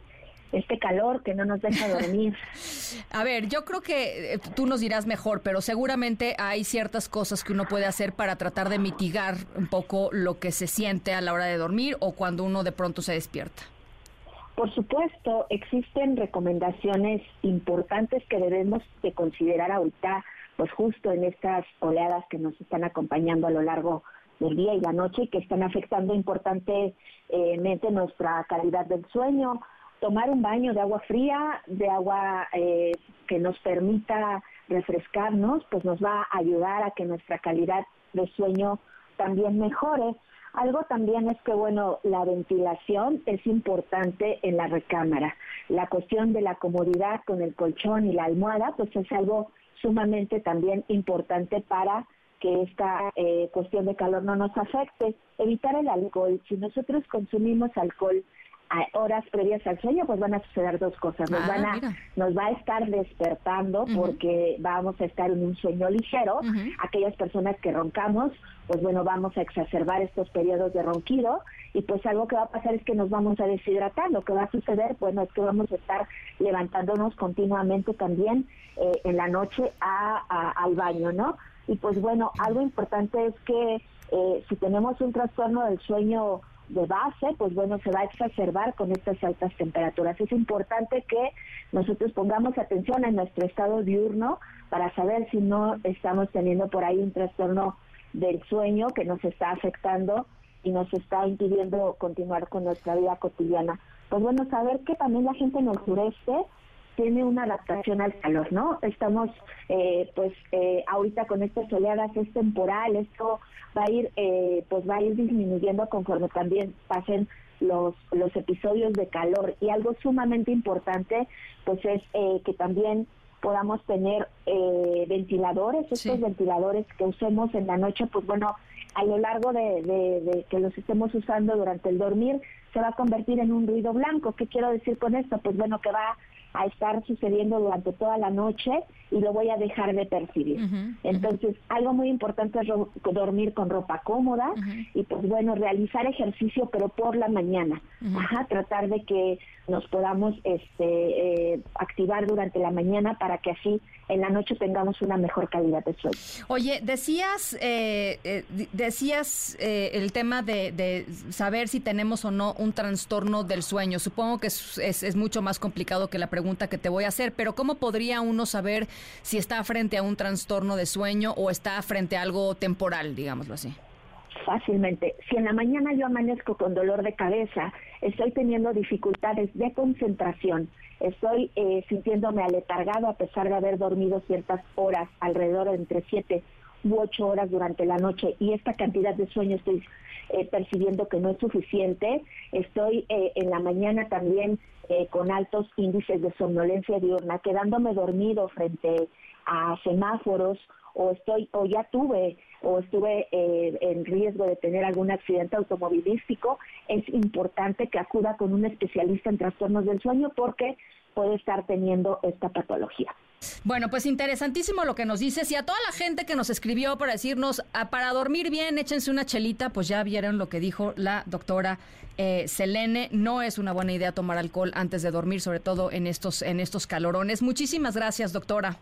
Este calor que no nos deja dormir. A ver, yo creo que eh, tú nos dirás mejor, pero seguramente hay ciertas cosas que uno puede hacer para tratar de mitigar un poco lo que se siente a la hora de dormir o cuando uno de pronto se despierta. Por supuesto, existen recomendaciones importantes que debemos de considerar ahorita, pues justo en estas oleadas que nos están acompañando a lo largo del día y la noche y que están afectando importantemente nuestra calidad del sueño, tomar un baño de agua fría, de agua eh, que nos permita refrescarnos, pues nos va a ayudar a que nuestra calidad de sueño también mejore. Algo también es que, bueno, la ventilación es importante en la recámara. La cuestión de la comodidad con el colchón y la almohada, pues es algo sumamente también importante para que esta eh, cuestión de calor no nos afecte. Evitar el alcohol. Si nosotros consumimos alcohol a horas previas al sueño, pues van a suceder dos cosas. Nos, ah, van a, nos va a estar despertando porque vamos a estar en un sueño ligero. Aquellas personas que roncamos, pues bueno, vamos a exacerbar estos periodos de ronquido y pues algo que va a pasar es que nos vamos a deshidratar. Lo que va a suceder, bueno, es que vamos a estar levantándonos continuamente también eh, en la noche a, al baño, ¿no? Y pues bueno, algo importante es que eh, si tenemos un trastorno del sueño de base, pues bueno, se va a exacerbar con estas altas temperaturas. Es importante que nosotros pongamos atención en nuestro estado diurno para saber si no estamos teniendo por ahí un trastorno del sueño que nos está afectando y nos está impidiendo continuar con nuestra vida cotidiana. Pues bueno, saber que también la gente en el sureste tiene una adaptación al calor, ¿no? Estamos, eh, pues, eh, ahorita con estas oleadas es temporal, esto va a ir, eh, pues, va a ir disminuyendo conforme también pasen los, los episodios de calor. Y algo sumamente importante, pues, es que también podamos tener ventiladores, estos ventiladores que usemos en la noche, pues, bueno, a lo largo de, de que los estemos usando durante el dormir, se va a convertir en un ruido blanco. ¿Qué quiero decir con esto? Pues bueno, que va a estar sucediendo durante toda la noche y lo voy a dejar de percibir. Entonces, algo muy importante es dormir con ropa cómoda y pues bueno, realizar ejercicio pero por la mañana. Ajá, tratar de que nos podamos este eh, activar durante la mañana para que así en la noche tengamos una mejor calidad de sueño. Oye, decías, eh, eh, decías eh, el tema de, saber si tenemos o no un trastorno del sueño. Supongo que es, es, mucho más complicado que la pregunta que te voy a hacer, pero ¿cómo podría uno saber si está frente a un trastorno de sueño o está frente a algo temporal, digámoslo así? Fácilmente. Si en la mañana yo amanezco con dolor de cabeza, estoy teniendo dificultades de concentración, estoy eh, sintiéndome aletargado a pesar de haber dormido ciertas horas, alrededor de entre siete u ocho horas durante la noche, y esta cantidad de sueño estoy eh, percibiendo que no es suficiente. Estoy eh, en la mañana también con altos índices de somnolencia diurna, quedándome dormido frente a semáforos o estoy o ya tuve o estuve eh, en riesgo de tener algún accidente automovilístico, es importante que acuda con un especialista en trastornos del sueño porque puede estar teniendo esta patología. Bueno, pues interesantísimo lo que nos dices y a toda la gente que nos escribió para decirnos, ah, para dormir bien, échense una chelita, pues ya vieron lo que dijo la doctora eh, Selene. No es una buena idea tomar alcohol antes de dormir, sobre todo en estos, en estos calorones. Muchísimas gracias, doctora.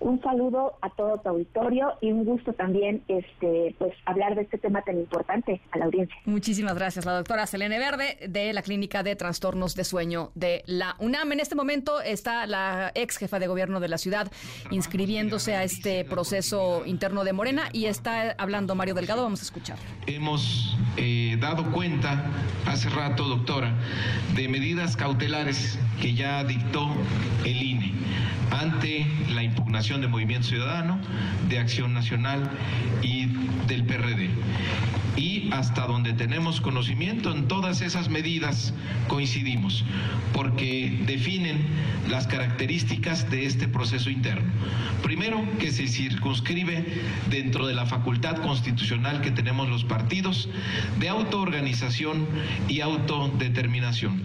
Un saludo a todo tu auditorio y un gusto también este pues hablar de este tema tan importante a la audiencia. Muchísimas gracias, la doctora Selene Verde de la Clínica de Trastornos de Sueño de la UNAM. En este momento está la ex jefa de gobierno de la ciudad inscribiéndose a este proceso interno de Morena y está hablando Mario Delgado. Vamos a escuchar. Hemos eh, dado cuenta hace rato, doctora, de medidas cautelares que ya dictó el INE ante la impugnación de Movimiento Ciudadano, de Acción Nacional y del PRD. Y hasta donde tenemos conocimiento en todas esas medidas coincidimos, porque definen las características de este proceso interno. Primero, que se circunscribe dentro de la facultad constitucional que tenemos los partidos de autoorganización y autodeterminación,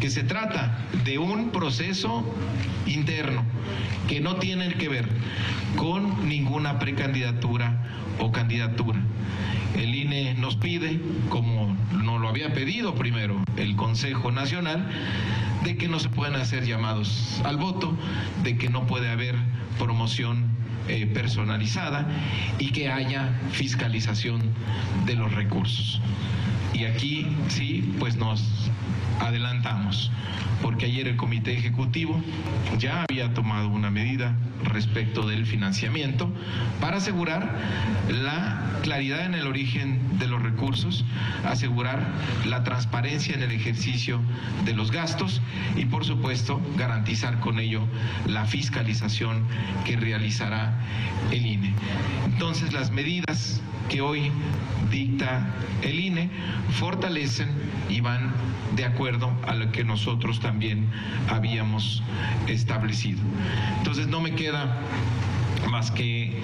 que se trata de un proceso interno que no tiene que ver con ninguna precandidatura o candidatura. El INE nos pide, como nos lo había pedido primero el Consejo Nacional, de que no se pueden hacer llamados al voto, de que no puede haber promoción eh, personalizada y que haya fiscalización de los recursos. Y aquí sí, pues nos adelantamos, porque ayer el Comité Ejecutivo ya había tomado una medida respecto del financiamiento para asegurar la claridad en el origen de los recursos, asegurar la transparencia en el ejercicio de los gastos y por supuesto garantizar con ello la fiscalización que realizará el INE. Entonces las medidas que hoy dicta el INE fortalecen y van de acuerdo a lo que nosotros también habíamos establecido. Entonces no me queda más que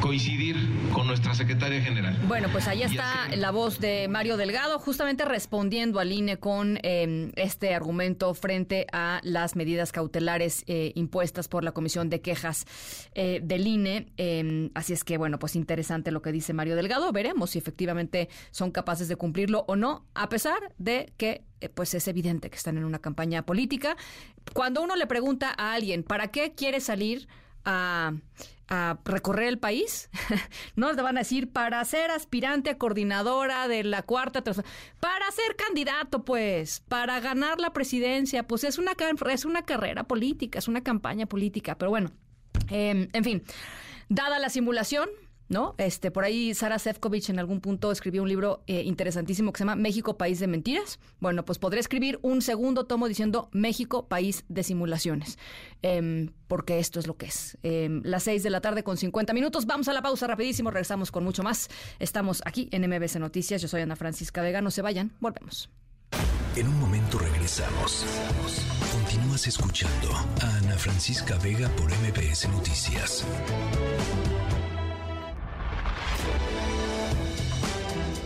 coincidir con nuestra secretaria general. Bueno, pues ahí está la voz de Mario Delgado, justamente respondiendo al INE con em, este argumento frente a las medidas cautelares eh, impuestas por la Comisión de Quejas eh, del INE. Em, así es que, bueno, pues interesante lo que dice Mario Delgado. Veremos si efectivamente son capaces de cumplirlo o no, a pesar de que eh, pues es evidente que están en una campaña política. Cuando uno le pregunta a alguien, ¿para qué quiere salir a a recorrer el país, no te van a decir para ser aspirante a coordinadora de la cuarta para ser candidato, pues, para ganar la presidencia, pues es una es una carrera política, es una campaña política, pero bueno, em, en fin, dada la simulación, ¿no? Este, por ahí Sara Sefcovic en algún punto escribió un libro eh, interesantísimo que se llama México, País de Mentiras. Bueno, pues podré escribir un segundo tomo diciendo México, País de Simulaciones, em, porque esto es lo que es. Em, las seis de la tarde con 50 minutos. Vamos a la pausa rapidísimo, regresamos con mucho más. Estamos aquí en MBC Noticias. Yo soy Ana Francisca Vega. No se vayan, volvemos. En un momento regresamos. Continúas escuchando a Ana Francisca Vega por MBS Noticias.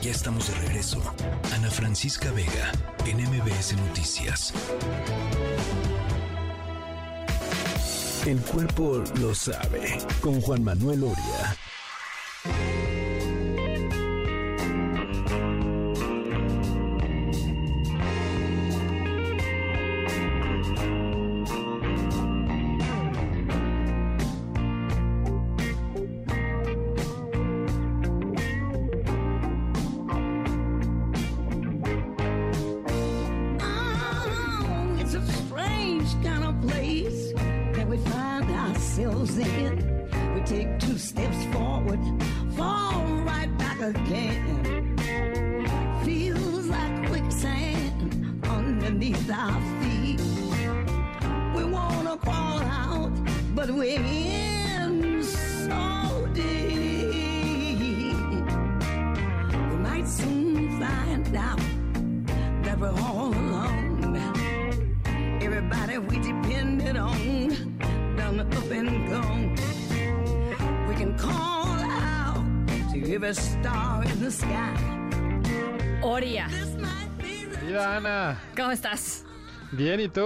Ya estamos de regreso. Ana Francisca Vega, en MBS Noticias. El cuerpo lo sabe, con Juan Manuel Oria. But we're in so deep. We might soon find out that we're all alone. Everybody we depended on, done up and gone. We can call out to every star in the sky. Oria. Mira, Ana. ¿Cómo estás? Bien, ¿y tú?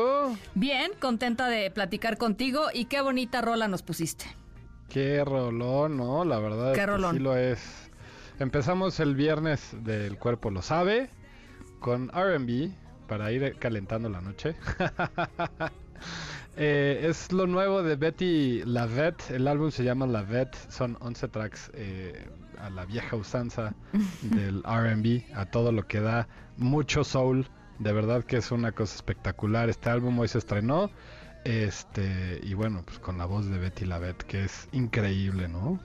Bien, contenta de platicar contigo y qué bonita rola nos pusiste. Qué rolón, ¿no? La verdad Qué es que rolón. sí lo es. Empezamos el viernes del Cuerpo Lo Sabe con R&B para ir calentando la noche. Eh, es lo nuevo de Betty Lavette. El álbum se llama Lavette. Son 11 tracks eh, a la vieja usanza del RB, a todo lo que da. Mucho soul. De verdad que es una cosa espectacular. Este álbum hoy se estrenó. Este, y bueno, pues con la voz de Betty Lavette, que es increíble, ¿no?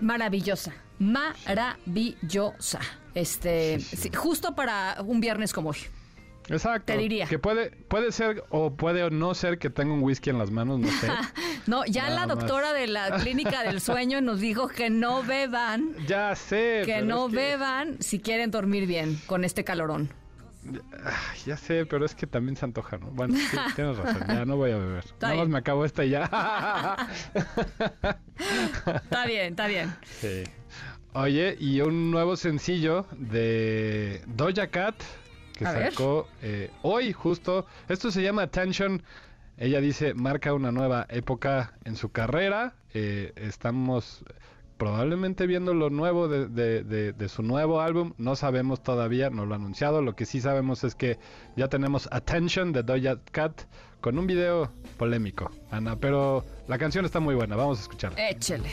Maravillosa, maravillosa. Este, sí, justo para un viernes como hoy. Exacto. Te diría. Que puede, puede ser o puede o no ser que tenga un whisky en las manos, no sé. No, ya Nada la más. doctora de la clínica del sueño nos dijo que no beban, ya sé. que no que- beban si quieren dormir bien con este calorón. Ya sé, pero es que también se antoja, ¿no? Bueno, sí, tienes razón, ya no voy a beber. Nada más me acabo esta y ya. Está bien, está bien. Sí. Oye, y un nuevo sencillo de Doja Cat que A sacó eh, hoy justo. Esto se llama Attention. Ella dice, marca una nueva época en su carrera. Eh, estamos probablemente viendo lo nuevo de, de- de- de su nuevo álbum. No sabemos todavía, no lo ha anunciado. Lo que sí sabemos es que ya tenemos Attention de Doja Cat con un video polémico, Ana. Pero la canción está muy buena. Vamos a escucharla. Échele.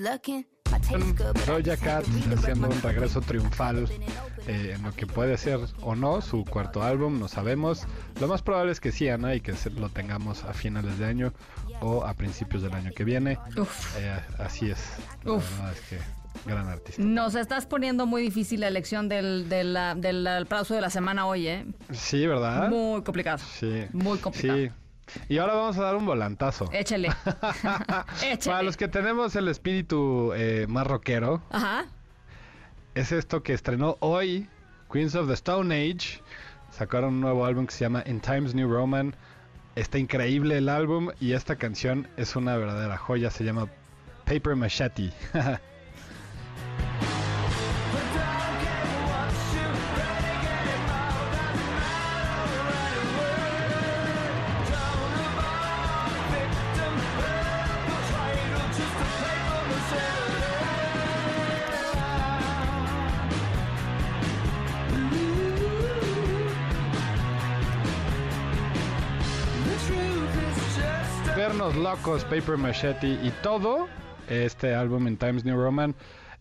Doja Cat haciendo un regreso triunfal eh, en lo que puede ser o no su cuarto álbum, no sabemos. Lo más probable es que sí, Ana, y que lo tengamos a finales de año o a principios del año que viene. Eh, así es. La Uf. verdad es que gran artista. Nos estás poniendo muy difícil la elección del, del, ah, del aplauso de la semana hoy, ¿eh? Sí, ¿verdad? Muy complicado. Sí. Muy complicado. Sí. Y ahora vamos a dar un volantazo. Échale. Échale. Para los que tenemos el espíritu eh, más rockero, Ajá. es esto que estrenó hoy Queens of the Stone Age. Sacaron un nuevo álbum que se llama In Times New Roman. Está increíble el álbum y esta canción es una verdadera joya. Se llama Paper Machete. Paper Machete y todo. Este álbum en Times New Roman.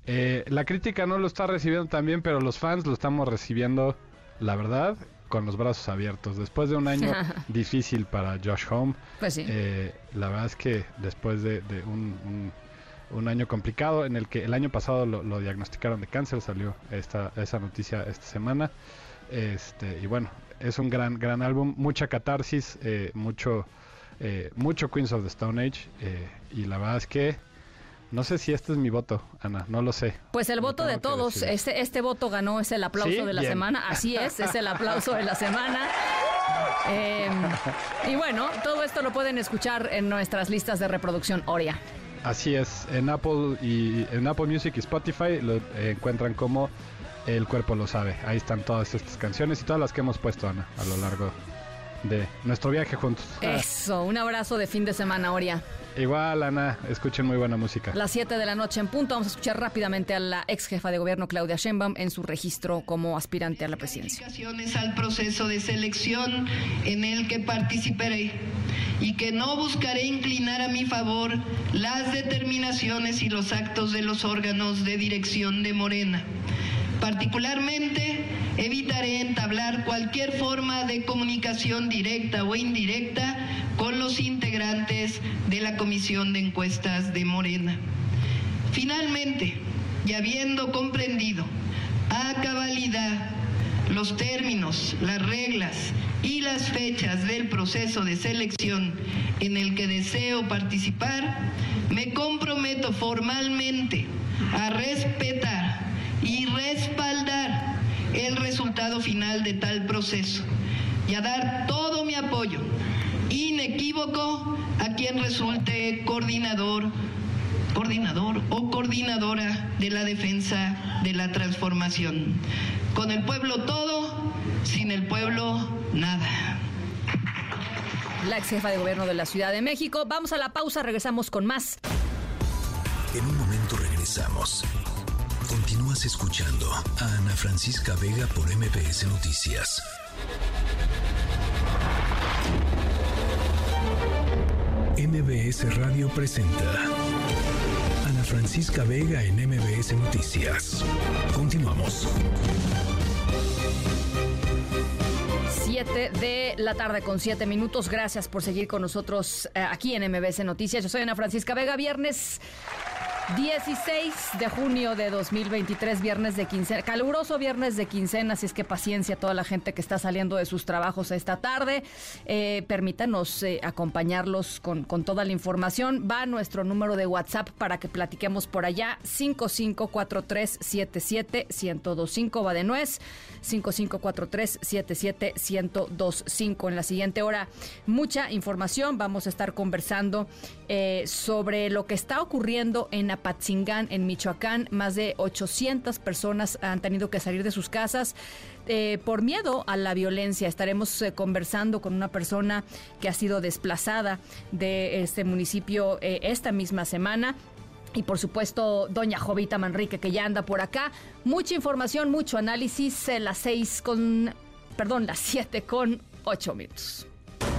Eh, la crítica no lo está recibiendo tan bien, pero los fans lo estamos recibiendo, la verdad, con los brazos abiertos. Después de un año difícil para Josh Home, Pues sí. eh, la verdad es que después de, de un, un- un año complicado en el que el año pasado lo, lo diagnosticaron de cáncer, salió esta, esa noticia esta semana. Este, y bueno, es un gran, gran álbum, mucha catarsis, eh, mucho, eh, mucho Queens of the Stone Age. eh, y la verdad es que no sé si este es mi voto, Ana, no lo sé. Pues el voto de todos, este, este voto ganó, es el aplauso ¿Sí? de la Bien. semana. Así es, es el aplauso de la semana. Eh, y bueno, todo esto lo pueden escuchar en nuestras listas de reproducción Oria. Así es, en Apple y en Apple Music y Spotify lo encuentran como El cuerpo lo sabe. Ahí están todas estas canciones y todas las que hemos puesto, Ana, a lo largo de nuestro viaje juntos. Eso, un abrazo de fin de semana, Oria. Igual, Ana, escuchen muy buena música. Las 7 de la noche en punto, vamos a escuchar rápidamente a la ex jefa de gobierno, Claudia Sheinbaum, en su registro como aspirante a la presidencia. al proceso de selección en el que participaré y que no buscaré inclinar a mi favor las determinaciones y los actos de los órganos de dirección de Morena. Particularmente, evitaré entablar cualquier forma de comunicación directa o indirecta con los integrantes de la Comisión de Encuestas de Morena. Finalmente, y habiendo comprendido a cabalidad los términos, las reglas y las fechas del proceso de selección en el que deseo participar, me comprometo formalmente a respetar y respaldar el resultado final de tal proceso y a dar todo mi apoyo inequívoco a quien resulte coordinador, coordinador o coordinadora de la defensa de la transformación. Con el pueblo todo, sin el pueblo nada. La ex jefa de gobierno de la Ciudad de México. Vamos a la pausa, regresamos con más. En un momento regresamos. Continúas escuchando a Ana Francisca Vega por MPS Noticias. MBS Radio presenta Ana Francisca Vega en MBS Noticias. Continuamos. 7 de la tarde con 7 minutos. Gracias por seguir con nosotros eh, aquí en MBS Noticias. Yo soy Ana Francisca Vega. Viernes 16 de junio de 2023, viernes de quincena, caluroso viernes de quincena, así es que paciencia a toda la gente que está saliendo de sus trabajos esta tarde. Eh, permítanos eh, acompañarlos con, toda la información. Va nuestro número de WhatsApp para que platiquemos por allá, 5543771025, va de nuez, 5543771025. En la siguiente hora, mucha información, vamos a estar conversando eh, sobre lo que está ocurriendo en Apatzingán, en Michoacán. Más de 800 personas han tenido que salir de sus casas. Eh, por miedo a la violencia. Estaremos eh, conversando con una persona que ha sido desplazada de este municipio eh, esta misma semana. Y por supuesto, doña Jovita Manrique, que ya anda por acá. Mucha información, mucho análisis. las seis con. Perdón, las siete con ocho minutos.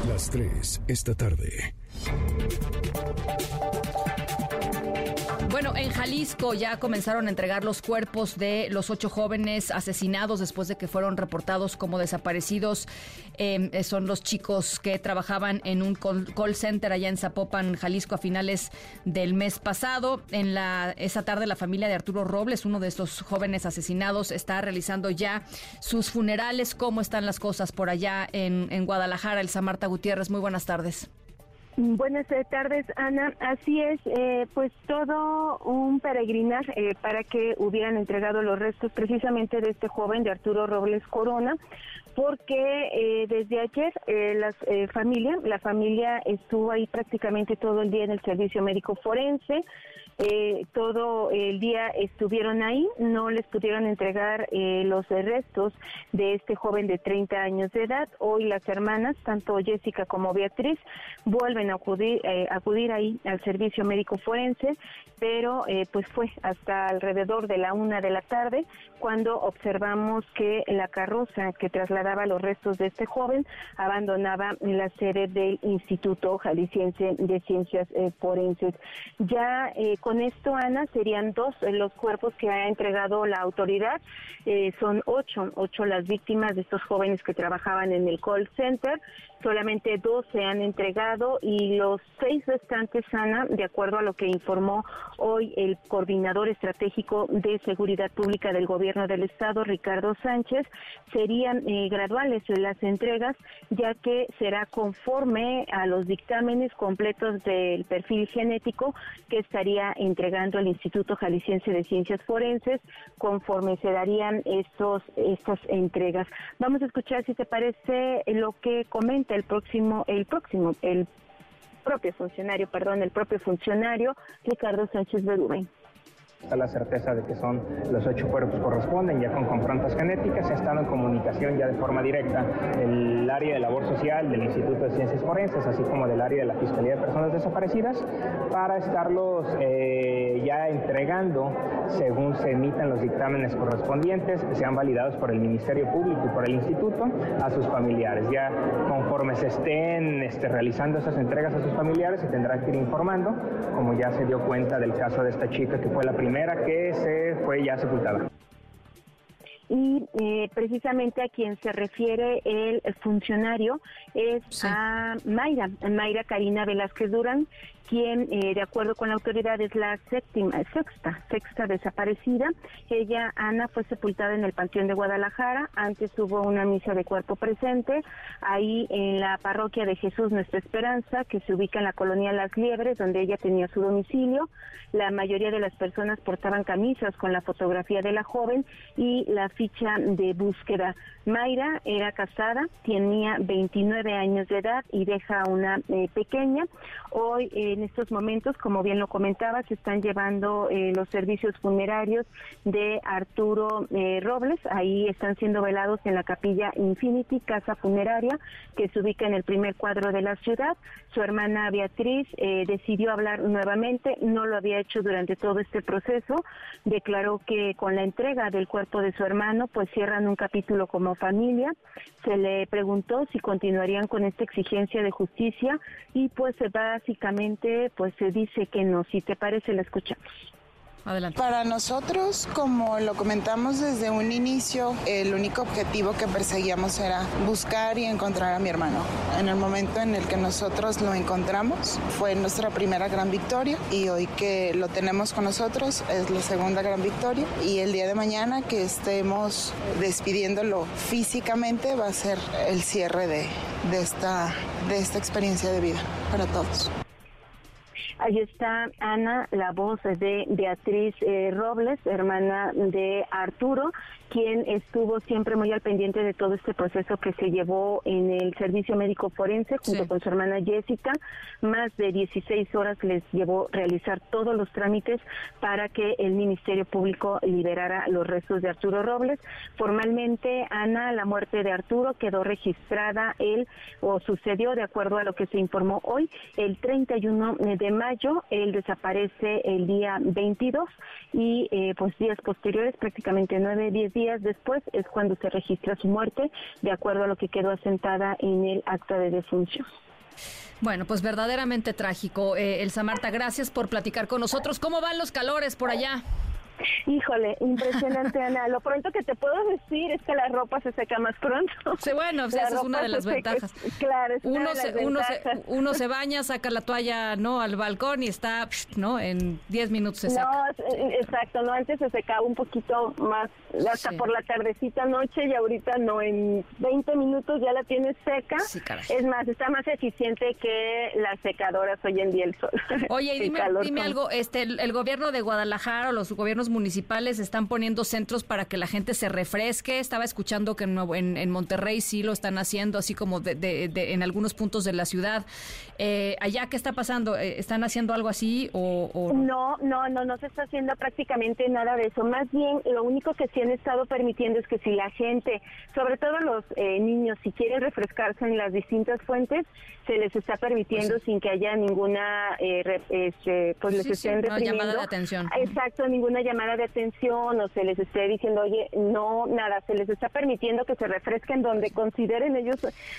Las tres esta tarde. Bueno, en Jalisco ya comenzaron a entregar los cuerpos de los ocho jóvenes asesinados después de que fueron reportados como desaparecidos. Em, eh, son los chicos que trabajaban en un call center allá en Zapopan, Jalisco, a finales del mes pasado. En la esa tarde, la familia de Arturo Robles, uno de estos jóvenes asesinados, está realizando ya sus funerales. ¿Cómo están las cosas por allá en, en Guadalajara? Elsa Marta Gutiérrez, muy buenas tardes. Buenas tardes, Ana. Así es, eh, pues todo un peregrinar eh, para que hubieran entregado los restos precisamente de este joven, de Arturo Robles Corona, porque eh, desde ayer la familia, la familia estuvo ahí prácticamente todo el día en el servicio médico forense. Eh, todo el día estuvieron ahí, no les pudieron entregar eh, los restos de este joven de 30 años de edad. Hoy las hermanas, tanto Jessica como Beatriz, vuelven a acudir, eh, acudir ahí al servicio médico forense, pero pues fue hasta alrededor de la una de la tarde cuando observamos que la carroza que trasladaba los restos de este joven abandonaba la sede del Instituto Jalisciense de Ciencias Forenses. Ya con esto, Ana, serían dos los cuerpos que ha entregado la autoridad. Eh, son ocho, ocho las víctimas de estos jóvenes que trabajaban en el call center solamente dos se han entregado y los seis restantes, Ana, de acuerdo a lo que informó hoy el coordinador estratégico de seguridad pública del gobierno del estado, Ricardo Sánchez, serían eh, graduales las entregas, ya que será conforme a los dictámenes completos del perfil genético que estaría entregando el Instituto Jalisciense de Ciencias Forenses, conforme se darían estos estas entregas. Vamos a escuchar si te parece lo que comenta el próximo, el próximo, el propio funcionario, perdón, el propio funcionario Ricardo Sánchez Berúben está la certeza de que son los ocho cuerpos corresponden, ya con confrontas genéticas, estado en comunicación ya de forma directa el área de labor social del Instituto de Ciencias Forenses, así como del área de la Fiscalía de Personas Desaparecidas, para estarlos eh, ya entregando según se emitan los dictámenes correspondientes, sean validados por el Ministerio Público y por el Instituto a sus familiares. Ya conforme se estén este, realizando esas entregas a sus familiares, se tendrá que ir informando, como ya se dio cuenta del caso de esta chica que fue la primera que se fue ya sepultada. Y eh, precisamente a quien se refiere el funcionario es a Mayra, Mayra Karina Velázquez Durán, quien, eh, de acuerdo con la autoridad, es la séptima, sexta, sexta desaparecida. Ella, Ana, fue sepultada en el Panteón de Guadalajara. Antes hubo una misa de cuerpo presente ahí en la parroquia de Jesús Nuestra Esperanza, que se ubica en la colonia Las Liebres, donde ella tenía su domicilio. La mayoría de las personas portaban camisas con la fotografía de la joven y la ficha de búsqueda. Mayra era casada, tenía 29 años de edad y deja una eh, pequeña. Hoy, en estos momentos, como bien lo comentaba, se están llevando eh, los servicios funerarios de Arturo eh, Robles. Ahí están siendo velados en la capilla Infinity, casa funeraria, que se ubica en el primer cuadro de la ciudad. Su hermana Beatriz decidió hablar nuevamente, no lo había hecho durante todo este proceso. Declaró que con la entrega del cuerpo de su hermano, pues cierran un capítulo como familia. Se le preguntó si continuarían con esta exigencia de justicia y pues básicamente pues se dice que no. Si te parece, la escuchamos. Para nosotros, como lo comentamos desde un inicio, el único objetivo que perseguíamos era buscar y encontrar a mi hermano. En el momento en el que nosotros lo encontramos, fue nuestra primera gran victoria y hoy que lo tenemos con nosotros es la segunda gran victoria y el día de mañana que estemos despidiéndolo físicamente va a ser el cierre de, de, esta, de esta experiencia de vida para todos. Ahí está Ana, la voz de Beatriz eh, Robles, hermana de Arturo, quien estuvo siempre muy al pendiente de todo este proceso que se llevó en el servicio médico forense junto con su hermana Jessica. Más de 16 horas les llevó realizar todos los trámites para que el Ministerio Público liberara los restos de Arturo Robles. Formalmente, Ana, la muerte de Arturo quedó registrada él o sucedió de acuerdo a lo que se informó hoy, el 31 de mayo. Él desaparece el día 22 y eh, pues días posteriores, prácticamente 9, 10 días después es cuando se registra su muerte, de acuerdo a lo que quedó asentada en el acta de defunción. Bueno, pues verdaderamente trágico. Eh, Elsa Marta, gracias por platicar con nosotros. ¿Cómo van los calores por allá? Híjole, impresionante, Ana. Lo pronto que te puedo decir es que la ropa se seca más pronto. Sí, bueno, esa es una de las ventajas. claro, es uno, una de se, las uno, ventajas. se, uno se baña, saca la toalla no al balcón y está, no, en 10 minutos se seca. No, eh, exacto, no, antes se secaba un poquito más, hasta Sí. por la tardecita noche y ahorita no, en 20 minutos ya la tienes seca. es más, está más eficiente que las secadoras hoy en día el sol. Oye, y dime, dime algo, este, el, el gobierno de Guadalajara o los gobiernos municipales están poniendo centros para que la gente se refresque. Estaba escuchando que en, en, en Monterrey sí lo están haciendo, así como de, de- de- en algunos puntos de la ciudad. Eh, allá, ¿qué está pasando? Eh, ¿Están haciendo algo así o, o No, no, no, no se está haciendo prácticamente nada de eso. Más bien, lo único que sí han estado permitiendo es que si la gente, sobre todo los eh, niños, si quieren refrescarse en las distintas fuentes, se les está permitiendo sin que haya ninguna, eh, re- este, pues les Sí, sí, estén no, llamada de atención. Exacto, ninguna llamada de atención o se les esté diciendo, oye, no, nada, se les está permitiendo que se refresquen donde consideren ellos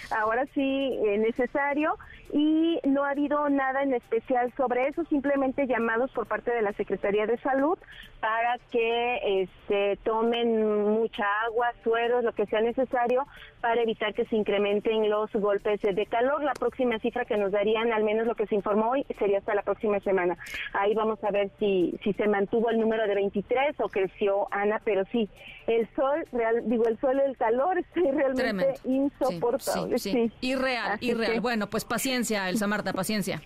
ahora sí eh, necesario y no ha habido nada en especial sobre eso, simplemente llamados por parte de la Secretaría de Salud para que este, tomen mucha agua, sueros, lo que sea necesario para evitar que se incrementen los golpes de calor. La próxima cifra que nos darían, al menos lo que se informó hoy, sería hasta la próxima semana. Ahí vamos a ver si, si se mantuvo el número de 23 o creció Ana, pero sí, el sol, real, digo, el sol, el calor, está realmente Tremendo. insoportable. Sí, sí. sí. Irreal, Así irreal. que- Bueno, pues paciencia, Elsa Marta, paciencia.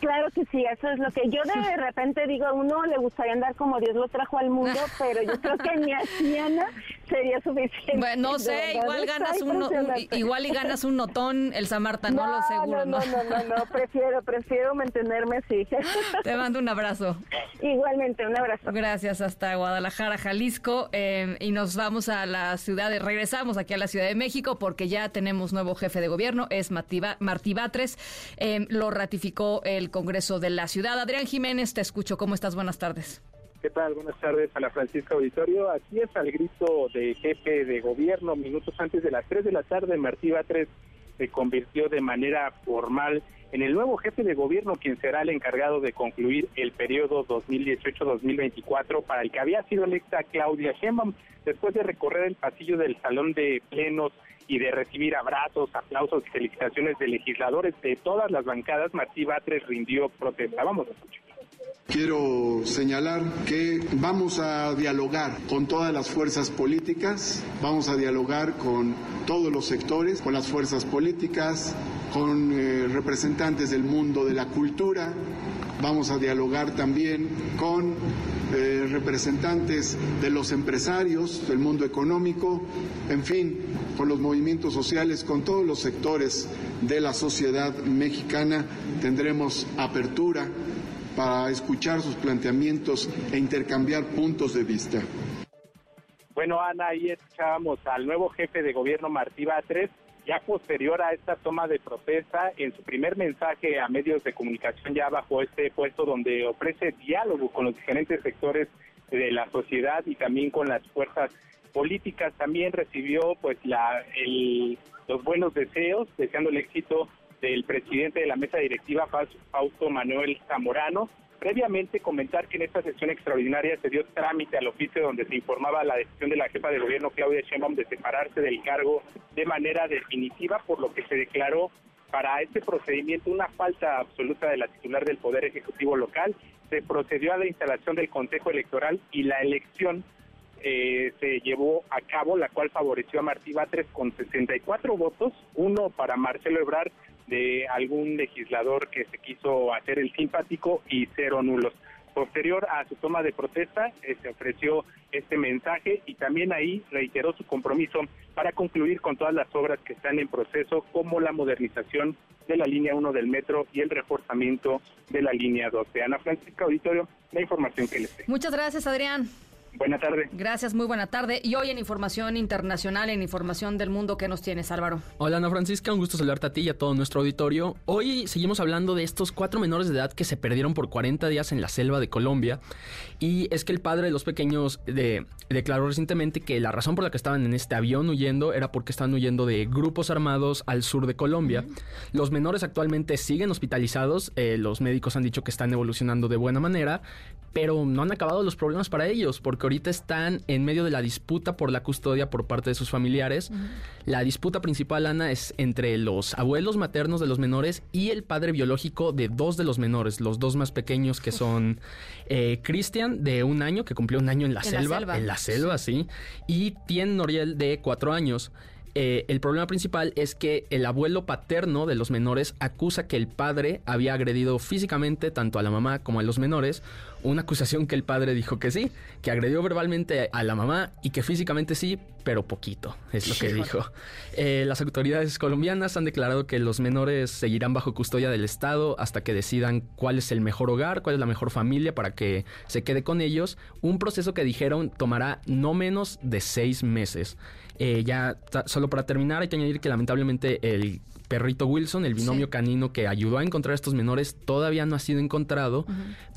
Claro que sí, eso es lo que yo de repente digo, a uno le gustaría andar como Dios lo trajo al mundo, pero yo creo que ni así, Ana, sería suficiente. Bueno, no sé, igual ganas un, igual y ganas un notón el Samarta, no, lo aseguro. No, no, no, no, prefiero, prefiero mantenerme así. Te mando un abrazo. Igualmente, un abrazo. Gracias, hasta Guadalajara, Jalisco, eh, y nos vamos a la ciudad de, regresamos aquí a la Ciudad de México porque ya tenemos nuevo jefe de gobierno, es Martí Batres, eh, lo ratificó el Congreso de la Ciudad. Adrián Jiménez, te escucho, ¿cómo estás? Buenas tardes. ¿Qué tal? Buenas tardes a la Francisca Auditorio. Aquí es al grito de jefe de gobierno. Minutos antes de las 3 de la tarde, Martí Batres se convirtió de manera formal en el nuevo jefe de gobierno, quien será el encargado de concluir el periodo 2018-2024 para el que había sido electa Claudia Sheinbaum, después de recorrer el pasillo del salón de plenos y de recibir abrazos, aplausos y felicitaciones de legisladores de todas las bancadas, Martí Batres rindió protesta. Vamos a escuchar. Quiero señalar que vamos a dialogar con todas las fuerzas políticas, vamos a dialogar con todos los sectores, con las fuerzas políticas, con eh, representantes del mundo de la cultura, vamos a dialogar también con eh, representantes de los empresarios, del mundo económico, en fin, con los movimientos sociales, con todos los sectores de la sociedad mexicana. Tendremos apertura para escuchar sus planteamientos e intercambiar puntos de vista. Bueno, Ana, ahí escuchábamos al nuevo jefe de gobierno, Martí Batres, ya posterior a esta toma de protesta, en su primer mensaje a medios de comunicación ya bajo este puesto donde ofrece diálogo con los diferentes sectores de la sociedad y también con las fuerzas políticas, también recibió pues la, los buenos deseos, deseando el éxito del presidente de la mesa directiva, Fausto Manuel Zamorano. Previamente comentar que en esta sesión extraordinaria se dio trámite al oficio donde se informaba la decisión de la jefa de gobierno Claudia Sheinbaum de separarse del cargo de manera definitiva, por lo que se declaró para este procedimiento una falta absoluta de la titular del Poder Ejecutivo local. Se procedió a la instalación del Consejo Electoral y la elección eh, se llevó a cabo, la cual favoreció a Martí Batres con 64 votos, uno para Marcelo Ebrard de algún legislador que se quiso hacer el simpático y cero nulos. Posterior a su toma de protesta, eh, se ofreció este mensaje y también ahí reiteró su compromiso para concluir con todas las obras que están en proceso, como la modernización de la línea 1 del metro y el reforzamiento de la línea 2. De Ana Francisca Auditorio, la información que les tengo. Muchas gracias, Adrián. Buena tarde. Gracias, muy buena tarde. Y hoy en Información Internacional, en Información del Mundo, ¿qué nos tienes, Álvaro? Hola, Ana Francisca, un gusto saludarte a ti y a todo nuestro auditorio. Hoy seguimos hablando de estos cuatro menores de edad que se perdieron por 40 días en la selva de Colombia. Y es que el padre de los pequeños declaró recientemente que la razón por la que estaban en este avión huyendo era porque estaban huyendo de grupos armados al sur de Colombia. Los menores actualmente siguen hospitalizados, eh, los médicos han dicho que están evolucionando de buena manera, pero no han acabado los problemas para ellos, porque ahorita están en medio de la disputa por la custodia por parte de sus familiares. La disputa principal, Ana, es entre los abuelos maternos de los menores y el padre biológico de dos de los menores, los dos más pequeños que son eh, Cristian, de un año, que cumplió un año en la, selva, en la selva, sí, y Tien Noriel, de cuatro años. Eh, el problema principal es que el abuelo paterno de los menores acusa que el padre había agredido físicamente tanto a la mamá como a los menores, una acusación que el padre dijo que sí, que agredió verbalmente a la mamá y que físicamente sí, pero poquito, es lo que dijo. Eh, las autoridades colombianas han declarado que los menores seguirán bajo custodia del Estado hasta que decidan cuál es el mejor hogar, cuál es la mejor familia para que se quede con ellos, un proceso que dijeron tomará no menos de seis meses. Eh, ya, solo para terminar, hay que añadir que lamentablemente el perrito Wilson, el binomio canino que ayudó a encontrar a estos menores, todavía no ha sido encontrado,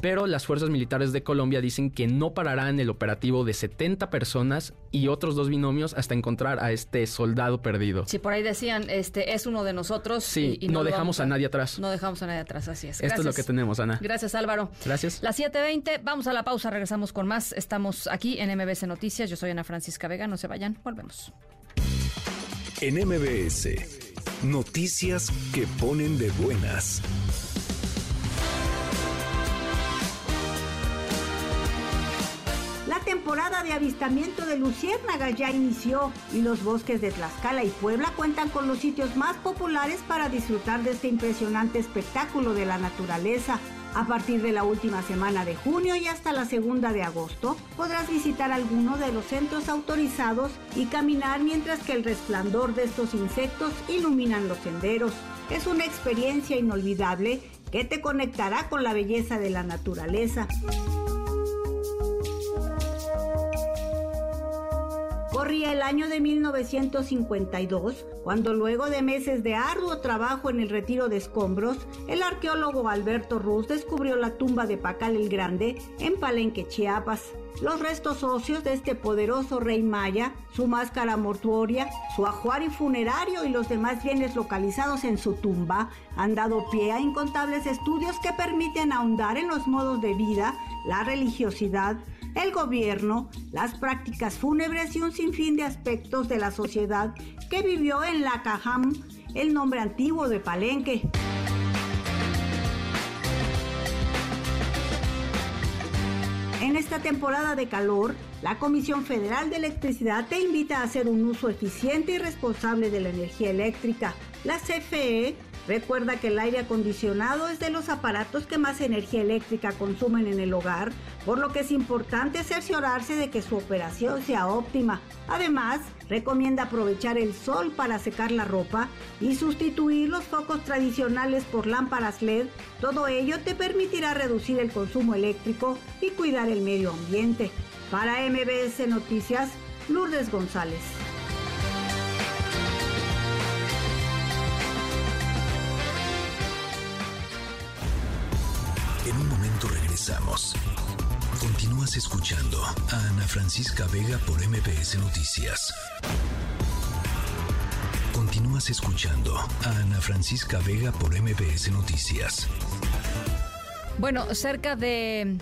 pero las fuerzas militares de Colombia dicen que no pararán el operativo de 70 personas y otros dos binomios hasta encontrar a este soldado perdido. Sí, por ahí decían, este es uno de nosotros. Sí, y, no, dejamos a, nadie atrás. No dejamos a nadie atrás, así es. Esto es lo que tenemos, Ana. Gracias, Álvaro. Gracias. Las 7.20, vamos a la pausa, regresamos con más. Estamos aquí en MBC Noticias, yo soy Ana Francisca Vega, no se vayan, volvemos. En MBS, noticias que ponen de buenas. La temporada de avistamiento de luciérnagas ya inició y los bosques de Tlaxcala y Puebla cuentan con los sitios más populares para disfrutar de este impresionante espectáculo de la naturaleza. A partir de la última semana de junio y hasta la segunda de agosto, podrás visitar alguno de los centros autorizados y caminar mientras que el resplandor de estos insectos iluminan los senderos. Es una experiencia inolvidable que te conectará con la belleza de la naturaleza. Corría el año de 1952, cuando luego de meses de arduo trabajo en el retiro de escombros, el arqueólogo Alberto Ruz descubrió la tumba de Pacal el Grande en Palenque, Chiapas. Los restos óseos de este poderoso rey maya, su máscara mortuoria, su ajuario funerario y los demás bienes localizados en su tumba han dado pie a incontables estudios que permiten ahondar en los modos de vida, la religiosidad, el gobierno, las prácticas fúnebres y un sinfín de aspectos de la sociedad que vivió en la Cajam, el nombre antiguo de Palenque. En esta temporada de calor, la Comisión Federal de Electricidad te invita a hacer un uso eficiente y responsable de la energía eléctrica. La CFE Recuerda que el aire acondicionado es de los aparatos que más energía eléctrica consumen en el hogar, por lo que es importante cerciorarse de que su operación sea óptima. Además, recomienda aprovechar el sol para secar la ropa y sustituir los focos tradicionales por lámparas LED. Todo ello te permitirá reducir el consumo eléctrico y cuidar el medio ambiente. Para MBS Noticias, Lourdes González. Continúas escuchando a Ana Francisca Vega por MBS Noticias. Continúas escuchando a Ana Francisca Vega por MBS Noticias. Bueno, cerca de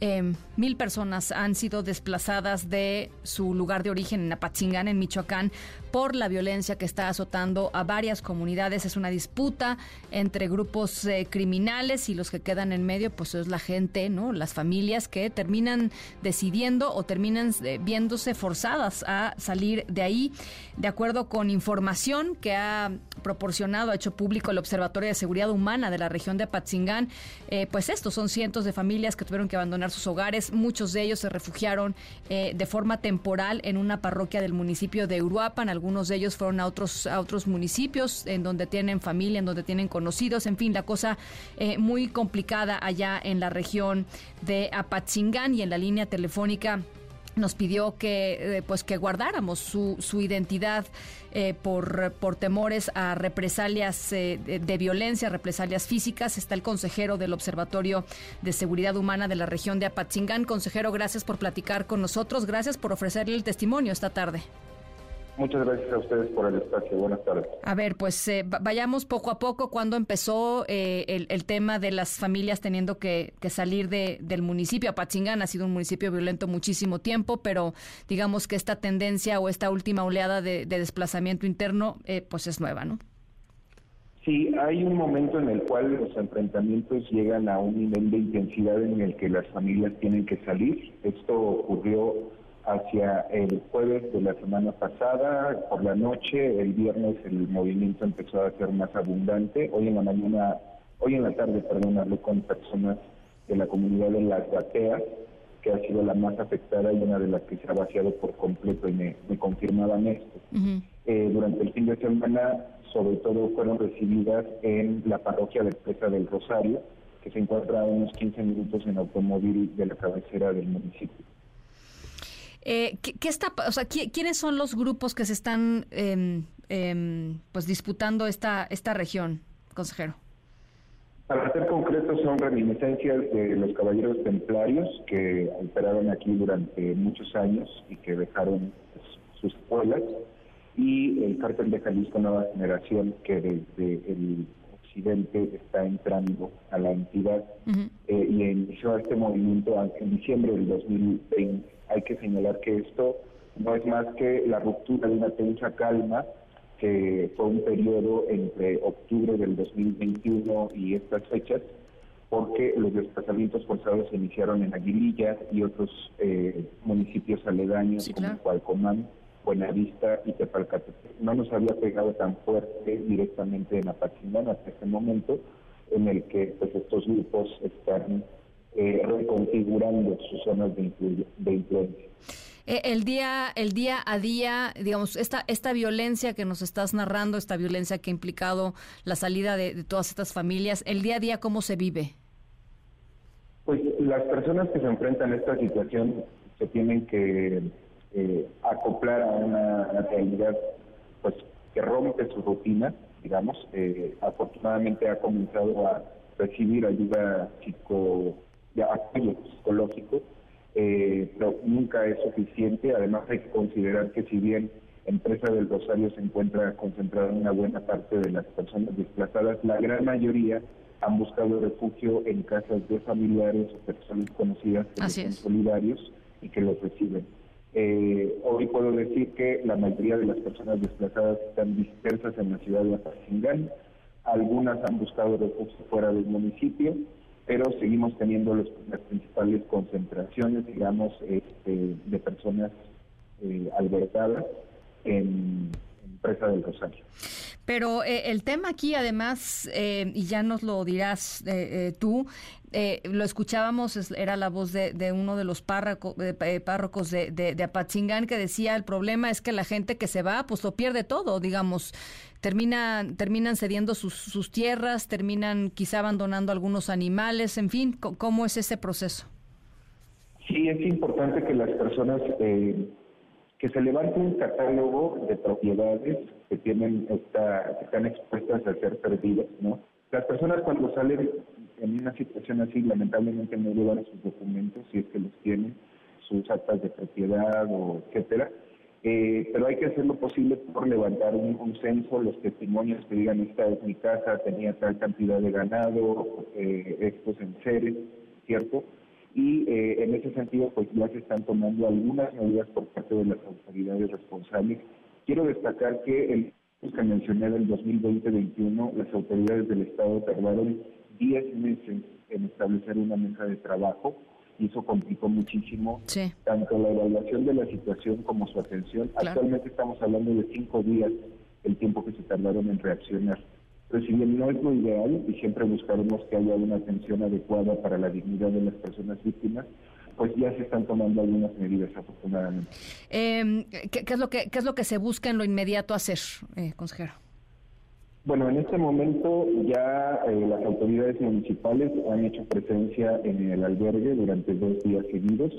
eh, mil personas han sido desplazadas de su lugar de origen en Apatzingán, en Michoacán, por la violencia que está azotando a varias comunidades. Es una disputa entre grupos eh, criminales y los que quedan en medio, pues es la gente, ¿no? Las familias que terminan decidiendo o terminan eh, viéndose forzadas a salir de ahí. De acuerdo con información que ha proporcionado, ha hecho público el Observatorio de Seguridad Humana de la región de Apatzingán, eh, pues estos son cientos de familias que tuvieron que abandonar sus hogares. Muchos de ellos se refugiaron de forma temporal en una parroquia del municipio de Uruapan, algunos de ellos fueron a otros, a otros municipios en donde tienen familia, en donde tienen conocidos, en fin, la cosa eh, muy complicada allá en la región de Apatzingán y en la línea telefónica nos pidió que eh, pues que guardáramos su, su identidad eh, por, por temores a represalias de, de, violencia, represalias físicas. Está el consejero del Observatorio de Seguridad Humana de la región de Apatzingán. Consejero, gracias por platicar con nosotros. Gracias por ofrecerle el testimonio esta tarde. Muchas gracias a ustedes por el espacio. Buenas tardes. A ver, pues eh, vayamos poco a poco. ¿Cuándo empezó eh, el, el, tema de las familias teniendo que, que salir de, del municipio? Apatzingán ha sido un municipio violento muchísimo tiempo, pero digamos que esta tendencia o esta última oleada de, de desplazamiento interno, eh, pues es nueva, ¿no? Sí, hay un momento en el cual los enfrentamientos llegan a un nivel de intensidad en el que las familias tienen que salir. Esto ocurrió hacia el jueves de la semana pasada, por la noche, el viernes el movimiento empezó a ser más abundante. Hoy en la mañana, hoy en la tarde, perdón, hablé con personas de la comunidad de Las Bateas, que ha sido la más afectada y una de las que se ha vaciado por completo y me, me confirmaban esto. Uh -huh. eh, durante el fin de semana, sobre todo, fueron recibidas en la parroquia de Presa del Rosario, que se encuentra a unos 15 minutos en automóvil de la cabecera del municipio. Eh, ¿qué, ¿qué, está, o sea, quiénes son los grupos que se están eh, eh, pues disputando esta esta región, consejero? Para ser concretos, son reminiscencias de los caballeros templarios que operaron aquí durante muchos años y que dejaron pues, sus escuelas, y el cártel de Jalisco Nueva Generación, que desde el occidente está entrando a la entidad uh -huh. eh, y inició este movimiento en diciembre del 2020 hay que señalar que esto no es más que la ruptura de una tensa calma que fue un periodo entre octubre del 2021 y estas fechas, porque los desplazamientos forzados se iniciaron en Aguililla y otros eh, municipios aledaños sí, como Cualcomán, Buenavista y Tepalcatepec. No nos había pegado tan fuerte directamente en Apatzingán hasta este momento, en el que pues estos grupos están eh, reconfigurando sus zonas de, de influencia. Eh, el día, el día a día, digamos, esta, esta violencia que nos estás narrando, esta violencia que ha implicado la salida de, todas estas familias, el día a día, ¿cómo se vive? Pues las personas que se enfrentan a esta situación se tienen que eh, acoplar a una, realidad pues que rompe su rutina, digamos. Eh, afortunadamente ha comenzado a recibir ayuda psico, de apoyo psicológico eh, pero nunca es suficiente. Además hay que considerar que si bien Empresa del Rosario se encuentra concentrada en una buena parte de las personas desplazadas, la gran mayoría han buscado refugio en casas de familiares o personas conocidas que son solidarios y que los reciben. Eh, hoy puedo decir que la mayoría de las personas desplazadas están dispersas en la ciudad de Apachingán, algunas han buscado refugio fuera del municipio pero seguimos teniendo las principales concentraciones, digamos, este, de personas eh, albergadas en, Presa del Rosario. Pero eh, el tema aquí, además, eh, y ya nos lo dirás tú, lo escuchábamos, era la voz de, uno de los párrocos de, de, de, Apatzingán que decía, el problema es que la gente que se va, pues lo pierde todo, digamos, terminan, terminan cediendo sus, tierras, terminan quizá abandonando algunos animales, en fin, ¿cómo es ese proceso? Sí, es importante que las personas, eh, que se levante un catálogo de propiedades que tienen esta, que están expuestas a ser perdidas, ¿no? Las personas cuando salen en una situación así, lamentablemente no llevan sus documentos, si es que los tienen, sus actas de propiedad o etcétera, eh, pero hay que hacer lo posible por levantar un, censo, los testimonios que digan esta es mi casa, tenía tal cantidad de ganado, eh, estos enseres, ¿cierto? Y eh, en ese sentido, pues ya se están tomando algunas medidas por parte de las autoridades responsables. Quiero destacar que el que mencioné del 2020-21, las autoridades del Estado tardaron 10 meses en establecer una mesa de trabajo y eso complicó muchísimo tanto la evaluación de la situación como su atención. Actualmente estamos hablando de cinco días el tiempo que se tardaron en reaccionar. Pero si bien no es lo ideal y siempre buscaremos que haya una atención adecuada para la dignidad de las personas víctimas, pues ya se están tomando algunas medidas afortunadamente. Eh, ¿qué, es lo que, ¿Qué es lo que se busca en lo inmediato hacer, eh, consejero? Bueno, en este momento ya eh, las autoridades municipales han hecho presencia en el albergue durante dos días seguidos.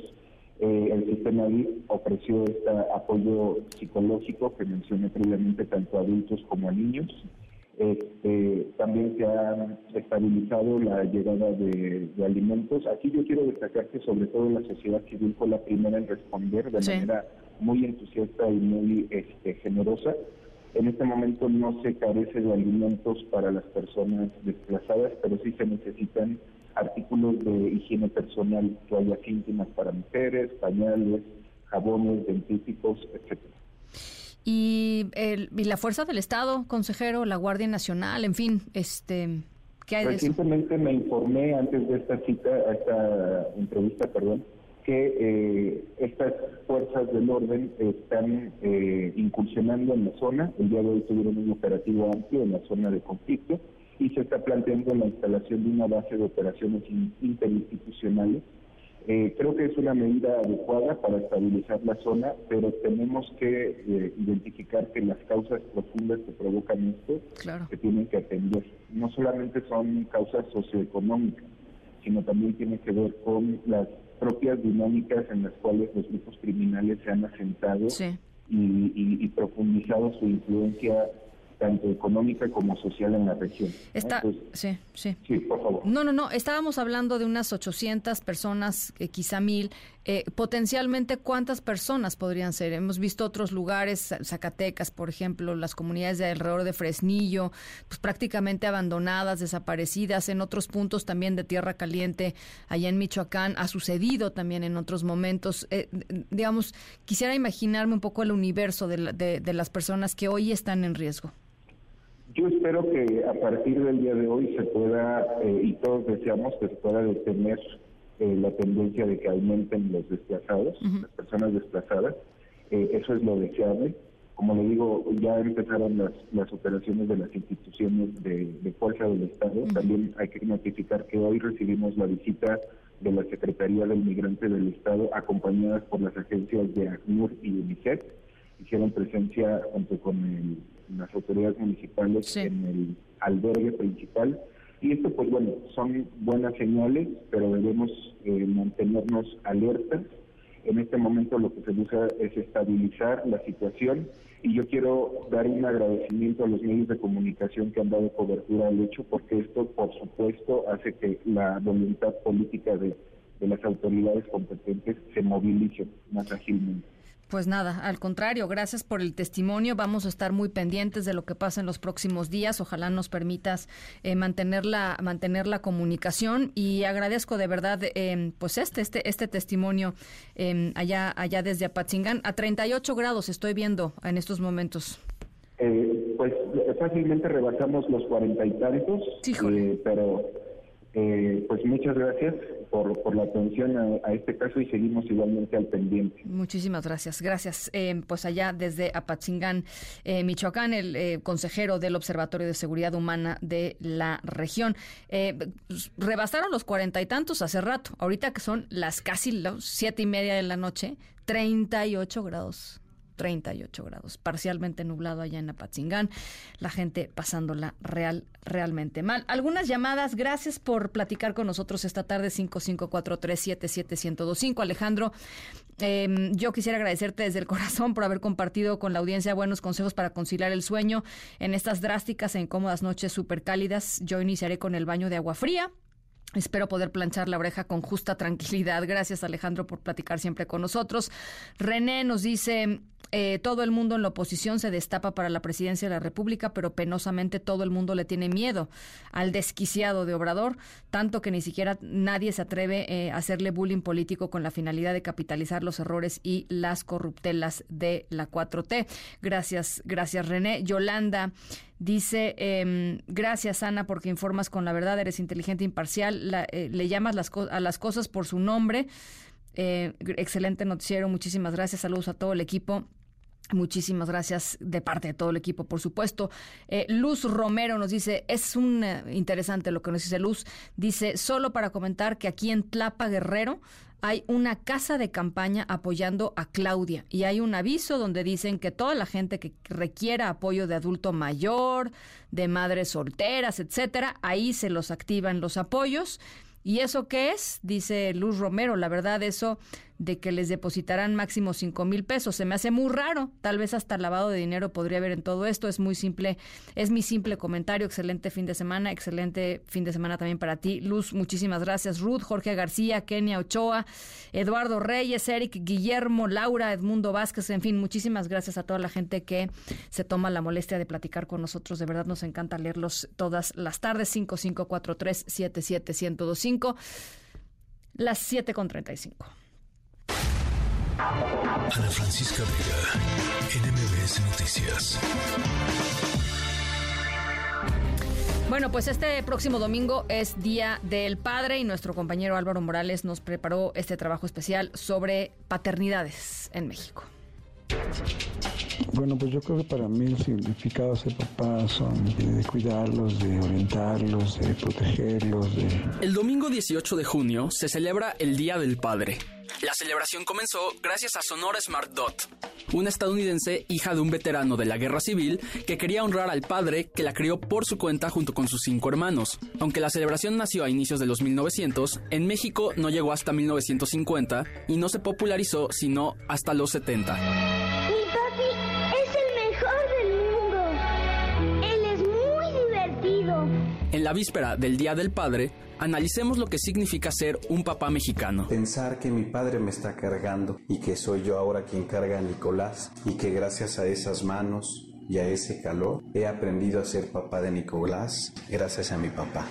Eh, el sistema DIF ofreció este apoyo psicológico que mencioné previamente tanto a adultos como a niños. Este, también se ha estabilizado la llegada de, alimentos. Aquí yo quiero destacar que sobre todo la sociedad civil fue la primera en responder de manera muy entusiasta y muy este, generosa. En este momento no se carece de alimentos para las personas desplazadas, pero sí se necesitan artículos de higiene personal, toallas íntimas para mujeres, pañales, jabones, dentíficos, etcétera. Y, el, la fuerza del Estado, consejero, la Guardia Nacional, en fin, este, ¿qué hay de eso? Me informé antes de esta cita, esta entrevista, perdón, que eh, estas fuerzas del orden están eh, incursionando en la zona. El día de hoy tuvieron un operativo amplio en la zona de conflicto y se está planteando la instalación de una base de operaciones interinstitucionales. Eh, creo que es una medida adecuada para estabilizar la zona, pero tenemos que identificar que las causas profundas que provocan esto se tienen que atender. No solamente son causas socioeconómicas, sino también tiene que ver con las propias dinámicas en las cuales los grupos criminales se han asentado y, profundizado su influencia tanto económica como social en la región. Está, sí, sí. Sí, por favor. No, no, no, estábamos hablando de unas 800 personas, eh, quizá mil. Eh, potencialmente, ¿cuántas personas podrían ser? Hemos visto otros lugares, Zacatecas, por ejemplo, las comunidades de alrededor de Fresnillo, pues prácticamente abandonadas, desaparecidas. En otros puntos también de Tierra Caliente, allá en Michoacán, ha sucedido también en otros momentos. Eh, digamos, quisiera imaginarme un poco el universo de las personas que hoy están en riesgo. Yo espero que a partir del día de hoy se pueda, eh, y todos deseamos que se pueda detener eh, la tendencia de que aumenten los desplazados, las personas desplazadas. Eh, eso es lo deseable. como le digo, ya empezaron las, las operaciones de las instituciones de, fuerza del Estado. También hay que notificar que hoy recibimos la visita de la Secretaría del Migrante del Estado, acompañadas por las agencias de ACNUR y UNICEF. Hicieron presencia junto con las autoridades municipales en el albergue principal. Y esto, pues bueno, son buenas señales, pero debemos eh, mantenernos alertas. En este momento lo que se busca es estabilizar la situación y yo quiero dar un agradecimiento a los medios de comunicación que han dado cobertura al hecho, porque esto, por supuesto, hace que la voluntad política de, de las autoridades competentes se movilice más ágilmente. Pues nada, al contrario, gracias por el testimonio. Vamos a estar muy pendientes de lo que pasa en los próximos días. Ojalá nos permitas eh, mantener, la, mantener la comunicación y agradezco de verdad eh, pues este, este, este testimonio eh, allá, allá desde Apatzingán. A 38 grados estoy viendo en estos momentos. pues fácilmente rebasamos los cuarenta y tantos, pero eh, pues muchas gracias por, la atención a, este caso y seguimos igualmente al pendiente. Muchísimas gracias. Gracias. Eh, pues allá desde Apatzingán, eh, Michoacán, el consejero del Observatorio de Seguridad Humana de la región. Pues, rebasaron los cuarenta y tantos hace rato. Ahorita que son las casi las siete y media de la noche, 38 grados 38 grados, parcialmente nublado allá en Apatzingán, la gente pasándola real, realmente mal. Algunas llamadas, gracias por platicar con nosotros esta tarde, 5543771025. Alejandro, em, yo quisiera agradecerte desde el corazón por haber compartido con la audiencia buenos consejos para conciliar el sueño en estas drásticas e incómodas noches súper cálidas. Yo iniciaré con el baño de agua fría Espero poder planchar la oreja con justa tranquilidad. Gracias Alejandro por platicar siempre con nosotros. René nos dice, eh, todo el mundo en la oposición se destapa para la presidencia de la República, pero penosamente todo el mundo le tiene miedo al desquiciado de Obrador, tanto que ni siquiera nadie se atreve eh, a hacerle bullying político con la finalidad de capitalizar los errores y las corruptelas de la 4T. Gracias, gracias René. Yolanda Dice, eh, gracias Ana porque informas con la verdad, eres inteligente, imparcial, eh, le llamas las a las cosas por su nombre. Eh, excelente noticiero, muchísimas gracias, saludos a todo el equipo. Muchísimas gracias de parte de todo el equipo, por supuesto. Eh, Luz Romero nos dice, es un interesante lo que nos dice Luz, dice, solo para comentar que aquí en Tlapa Guerrero hay una casa de campaña apoyando a Claudia y hay un aviso donde dicen que toda la gente que requiera apoyo de adulto mayor, de madres solteras, etcétera, ahí se los activan los apoyos. ¿Y eso qué es? Dice Luz Romero. La verdad, eso de que les depositarán máximo cinco mil pesos. Se me hace muy raro, tal vez hasta lavado de dinero podría haber en todo esto. Es muy simple, es mi simple comentario. Excelente fin de semana, excelente fin de semana también para ti. Luz, muchísimas gracias. Ruth, Jorge García, Kenia Ochoa, Eduardo Reyes, Eric, Guillermo, Laura, Edmundo Vázquez, en fin, muchísimas gracias a toda la gente que se toma la molestia de platicar con nosotros. De verdad nos encanta leerlos todas las tardes. 5543 77125 las 7 con 35. Ana Francisca Vega, NMBS Noticias. Bueno, pues este próximo domingo es Día del Padre y nuestro compañero Álvaro Morales nos preparó este trabajo especial sobre paternidades en México. Bueno, pues yo creo que para mí los significados de papá son de cuidarlos, de orientarlos, de protegerlos. De... El domingo 18 de junio se celebra el Día del Padre. La celebración comenzó gracias a Sonora Smart Dot, una estadounidense hija de un veterano de la guerra civil que quería honrar al padre que la crió por su cuenta junto con sus cinco hermanos. Aunque la celebración nació a inicios de los 1900, en México no llegó hasta 1950 y no se popularizó sino hasta los 70. Mi papi es el mejor del mundo. Él es muy divertido. En la víspera del Día del Padre, analicemos lo que significa ser un papá mexicano. Pensar que mi padre me está cargando y que soy yo ahora quien carga a Nicolás y que gracias a esas manos y a ese calor he aprendido a ser papá de Nicolás gracias a mi papá.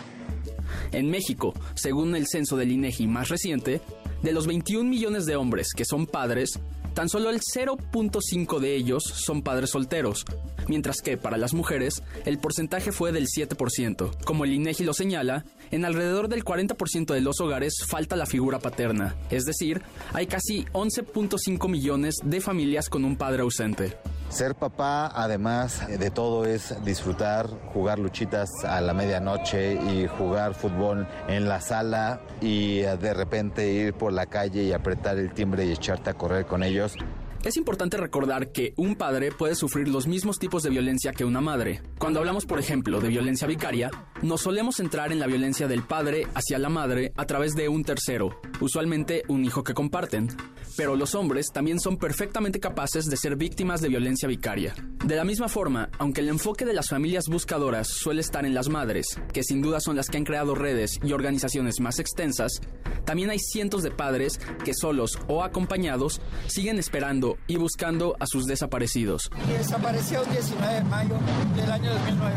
En México, según el censo del INEGI más reciente, de los 21 millones de hombres que son padres, tan solo el 0.5 de ellos son padres solteros, mientras que para las mujeres el porcentaje fue del 7%. Como el INEGI lo señala, en alrededor del 40% de los hogares falta la figura paterna, es decir, hay casi 11.5 millones de familias con un padre ausente. Ser papá, además de todo, es disfrutar, jugar luchitas a la medianoche y jugar fútbol en la sala y de repente ir por la calle y apretar el timbre y echarte a correr con ellos. Es importante recordar que un padre puede sufrir los mismos tipos de violencia que una madre. Cuando hablamos, por ejemplo, de violencia vicaria, nos solemos centrar en la violencia del padre hacia la madre a través de un tercero, usualmente un hijo que comparten. Pero los hombres también son perfectamente capaces de ser víctimas de violencia vicaria. De la misma forma, aunque el enfoque de las familias buscadoras suele estar en las madres, que sin duda son las que han creado redes y organizaciones más extensas, también hay cientos de padres que solos o acompañados siguen esperando y buscando a sus desaparecidos. Desapareció el 19 de mayo del año 2009.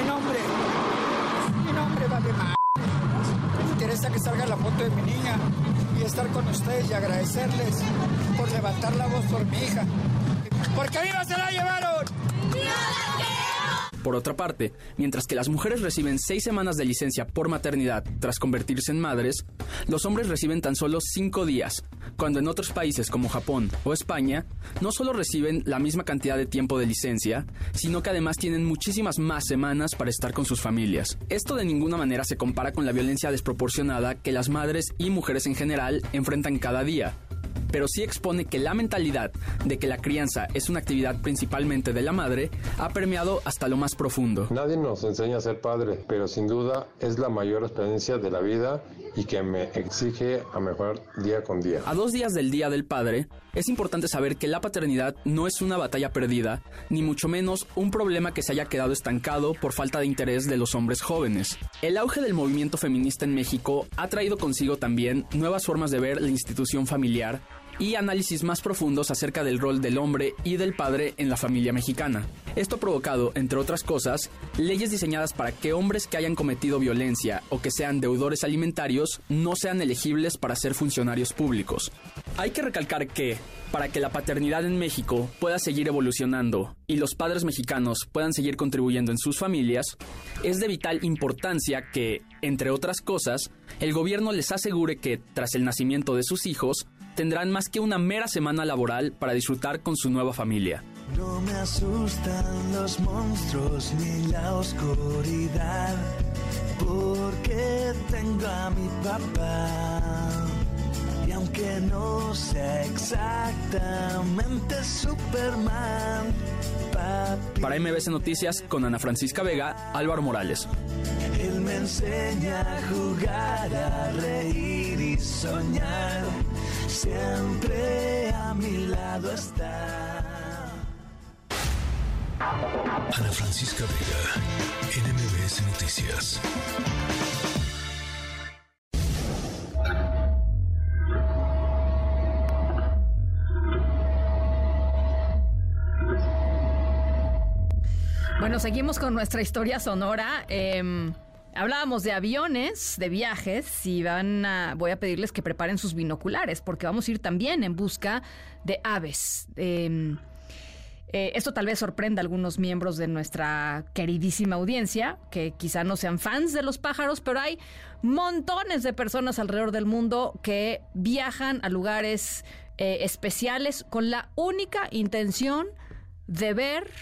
Mi nombre, mi nombre vale más. Me interesa que salga la foto de mi niña y estar con ustedes y agradecerles por levantar la voz por mi hija. Porque viva se la llevaron. Por otra parte, mientras que las mujeres reciben seis semanas de licencia por maternidad tras convertirse en madres, los hombres reciben tan solo cinco días, cuando en otros países como Japón o España no solo reciben la misma cantidad de tiempo de licencia, sino que además tienen muchísimas más semanas para estar con sus familias. Esto de ninguna manera se compara con la violencia desproporcionada que las madres y mujeres en general enfrentan cada día, pero sí expone que la mentalidad de que la crianza es una actividad principalmente de la madre ha permeado hasta lo más profundo. Nadie nos enseña a ser padre, pero sin duda es la mayor experiencia de la vida y que me exige a mejorar día con día. A dos días del Día del Padre, es importante saber que la paternidad no es una batalla perdida, ni mucho menos un problema que se haya quedado estancado por falta de interés de los hombres jóvenes. El auge del movimiento feminista en México ha traído consigo también nuevas formas de ver la institución familiar y análisis más profundos acerca del rol del hombre y del padre en la familia mexicana. Esto ha provocado, entre otras cosas, leyes diseñadas para que hombres que hayan cometido violencia o que sean deudores alimentarios no sean elegibles para ser funcionarios públicos. Hay que recalcar que, para que la paternidad en México pueda seguir evolucionando y los padres mexicanos puedan seguir contribuyendo en sus familias, es de vital importancia que, entre otras cosas, el gobierno les asegure que, tras el nacimiento de sus hijos, tendrán más que una mera semana laboral para disfrutar con su nueva familia. No me asustan los monstruos ni la oscuridad, porque tengo a mi papá. Y aunque no sea exactamente Superman, papi, Para MBC Noticias, con Ana Francisca Vega, Álvaro Morales. él me enseña a jugar, a reír y soñar. Siempre a mi lado está. Ana Francisca Vega, NMBS Noticias. Bueno, seguimos con nuestra historia sonora. Em, hablábamos de aviones, de viajes, y van a, voy a pedirles que preparen sus binoculares, porque vamos a ir también en busca de aves. Em, eh, esto tal vez sorprenda a algunos miembros de nuestra queridísima audiencia, que quizá no sean fans de los pájaros, pero hay montones de personas alrededor del mundo que viajan a lugares eh, especiales con la única intención de ver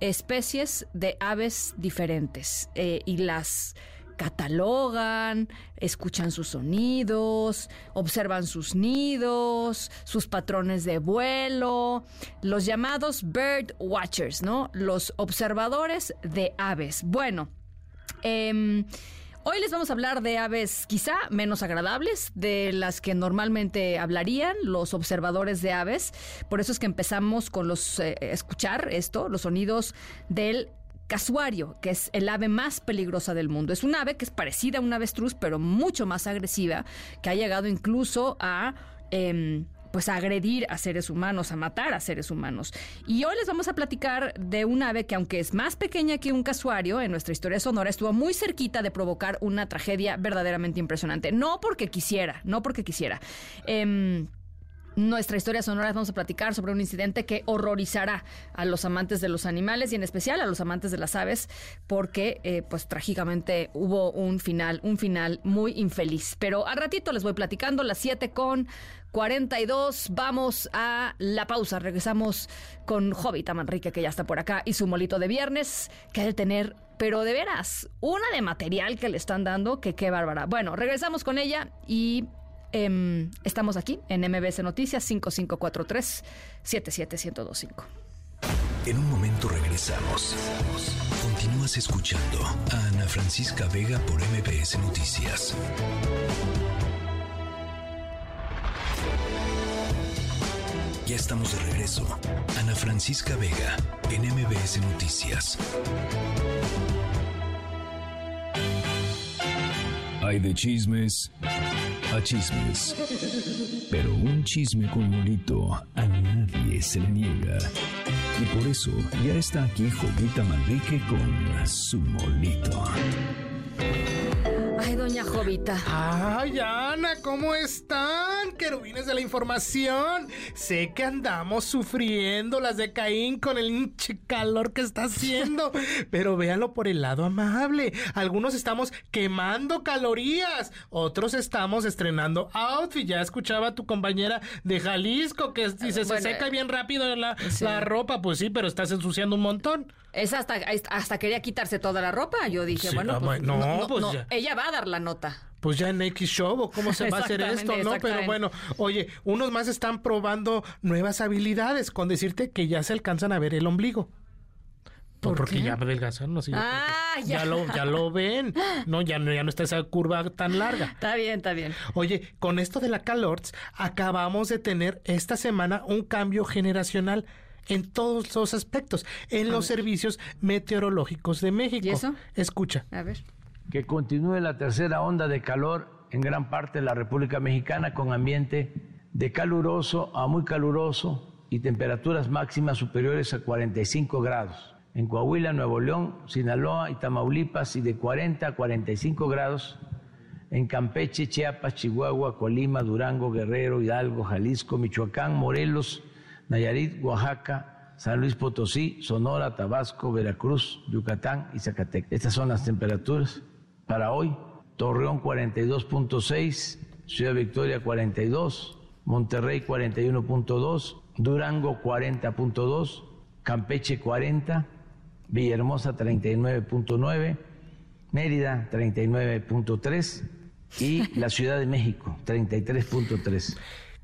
especies de aves diferentes eh, y las catalogan, escuchan sus sonidos, observan sus nidos, sus patrones de vuelo, los llamados bird watchers, ¿no? Los observadores de aves. Bueno, em, Hoy les vamos a hablar de aves quizá menos agradables de las que normalmente hablarían los observadores de aves. Por eso es que empezamos con los eh, escuchar esto, los sonidos del casuario, que es el ave más peligrosa del mundo. Es un ave que es parecida a un avestruz, pero mucho más agresiva, que ha llegado incluso a em, pues agredir a seres humanos, a matar a seres humanos. Y hoy les vamos a platicar de un ave que aunque es más pequeña que un casuario, en nuestra historia sonora estuvo muy cerquita de provocar una tragedia verdaderamente impresionante. No porque quisiera, no porque quisiera. Em, nuestra historia sonora vamos a platicar sobre un incidente que horrorizará a los amantes de los animales y en especial a los amantes de las aves porque eh, pues trágicamente hubo un final, un final muy infeliz. Pero al ratito les voy platicando las 7 con 42. Vamos a la pausa. Regresamos con Hobbit Manrique, que ya está por acá, y su molito de viernes, que ha de tener, pero de veras, una de material que le están dando, que qué bárbara. Bueno, regresamos con ella y em, estamos aquí en MBS Noticias 5543 77125. En un momento regresamos. Continúas escuchando a Ana Francisca Vega por MBS Noticias. Ya estamos de regreso. Ana Francisca Vega en MBS Noticias. Hay de chismes a chismes. Pero un chisme con molito a nadie se le niega. Y por eso ya está aquí Jovita Manrique con su molito. Ay, doña Jovita. Ay, Ana, ¿cómo están? Querubines de la información. Sé que andamos sufriendo las de Caín con el hinche calor que está haciendo, pero véanlo por el lado amable. Algunos estamos quemando calorías, otros estamos estrenando outfit. Ya escuchaba a tu compañera de Jalisco que dice, se seca bien rápido la, sí. la ropa. Pues sí, pero estás ensuciando un montón. Es hasta, hasta quería quitarse toda la ropa. Yo dije, Sí, bueno, ah, pues, no, no, pues no, ella va a dar la nota. Pues ya en X Show, ¿o cómo se va a hacer esto, no? Pero bueno, oye, unos más están probando nuevas habilidades con decirte que ya se alcanzan a ver el ombligo. ¿Por porque qué? ya adelgazaron, no sé. Ah, ya. ya. lo, ya lo ven. No, ya no, ya no está esa curva tan larga. Está bien, está bien. Oye, con esto de la Calorts, acabamos de tener esta semana un cambio generacional en todos los aspectos, en los servicios meteorológicos de México. ¿Y eso? Escucha. A ver. Que continúe la tercera onda de calor en gran parte de la República Mexicana con ambiente de caluroso a muy caluroso y temperaturas máximas superiores a 45 grados. En Coahuila, Nuevo León, Sinaloa y Tamaulipas y de 40 a 45 grados en Campeche, Chiapas, Chihuahua, Colima, Durango, Guerrero, Hidalgo, Jalisco, Michoacán, Morelos, Nayarit, Oaxaca, San Luis Potosí, Sonora, Tabasco, Veracruz, Yucatán y Zacatecas. Estas son las temperaturas para hoy. Torreón 42.6, Ciudad Victoria 42, Monterrey 41.2, Durango 40.2, Campeche 40, Villahermosa 39.9, Mérida 39.3 y la Ciudad de México 33.3.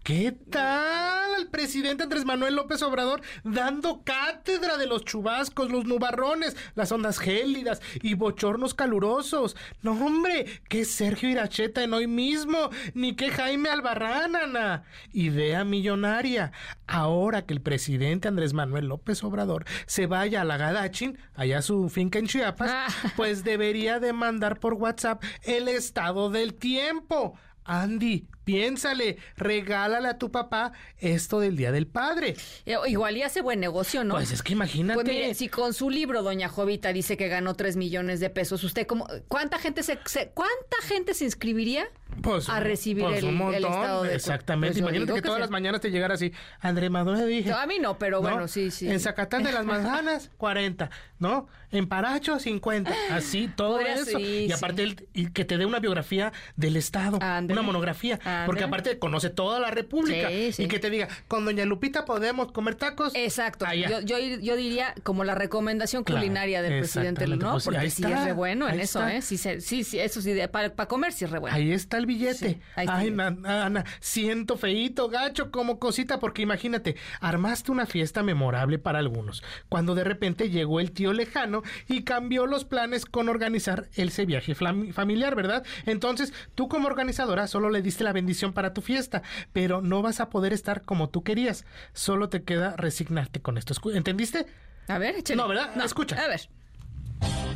¿Qué tal el presidente Andrés Manuel López Obrador dando cátedra de los chubascos, los nubarrones, las ondas gélidas y bochornos calurosos? No, hombre, que Sergio Iracheta en hoy mismo, ni que Jaime Albarrán, Ana. Idea millonaria. Ahora que el presidente Andrés Manuel López Obrador se vaya a la Gadachin, allá a su finca en Chiapas, pues debería de mandar por WhatsApp el estado del tiempo. Andy, piénsale, regálale a tu papá esto del Día del Padre. Eh, Igual y hace buen negocio, ¿no? Pues es que imagínate. Pues mire, si con su libro Doña Jovita dice que ganó 3 millones de pesos, ¿usted cómo, cuánta gente se, se- cuánta gente se inscribiría Pues, a recibir pues, el, un el montón, estado de Exactamente. Pues Imagínate que, todas sí. las mañanas te llegara así, André Maduro dije. A mí no, pero bueno, sí, sí. En Zacatán de las Manzanas, 40, ¿no? En Paracho, 50. Así, todo Podría- eso. sí, y sí. aparte, el- y que te dé una biografía del Estado, una monografía. Porque aparte conoce toda la República. Sí, sí. Y que te diga, con Doña Lupita podemos comer tacos. Exacto. Yo, yo, yo diría como la recomendación Claro, culinaria del presidente. ¿no? Pues, Porque ahí sí está, es re bueno en eso, está. ¿eh? Sí, sí, sí, eso sí, para comer sí es re bueno. Ahí está el billete. Sí, Ay, Ana, siento feíto, gacho, como cosita, porque imagínate, armaste una fiesta memorable para algunos, cuando de repente llegó el tío lejano y cambió los planes con organizar ese viaje familiar, ¿verdad? Entonces, tú como organizadora solo le diste la bendición para tu fiesta, pero no vas a poder estar como tú querías. Solo te queda resignarte con esto. ¿Entendiste? A ver, échale. No, ¿verdad? Escucha. A ver.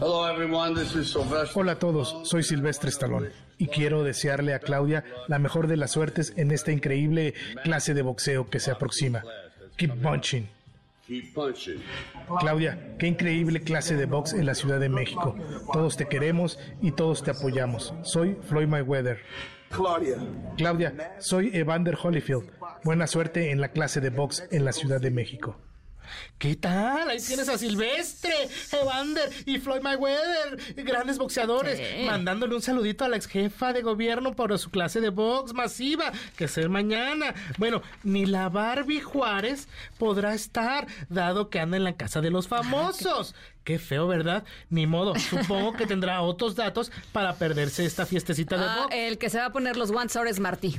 Hola a todos, soy Silvestre Stallone y quiero desearle a Claudia la mejor de las suertes en esta increíble clase de boxeo que se aproxima. Keep punching. Claudia, qué increíble clase de box en la Ciudad de México. Todos te queremos y todos te apoyamos. Soy Floyd Mayweather. Claudia. Claudia, soy Evander Holyfield. Buena suerte en la clase de box en la Ciudad de México. ¿Qué tal? Ahí tienes a Silvestre, Evander y Floyd Mayweather, grandes boxeadores, Sí. mandándole un saludito a la ex jefa de gobierno por su clase de box masiva, que es el mañana. Bueno, ni la Barbie Juárez podrá estar, dado que anda en la casa de los famosos. Qué feo, ¿verdad? Ni modo. Supongo que tendrá otros datos para perderse esta fiestecita de Ah, box. el que se va a poner los guantes ahora es Martí.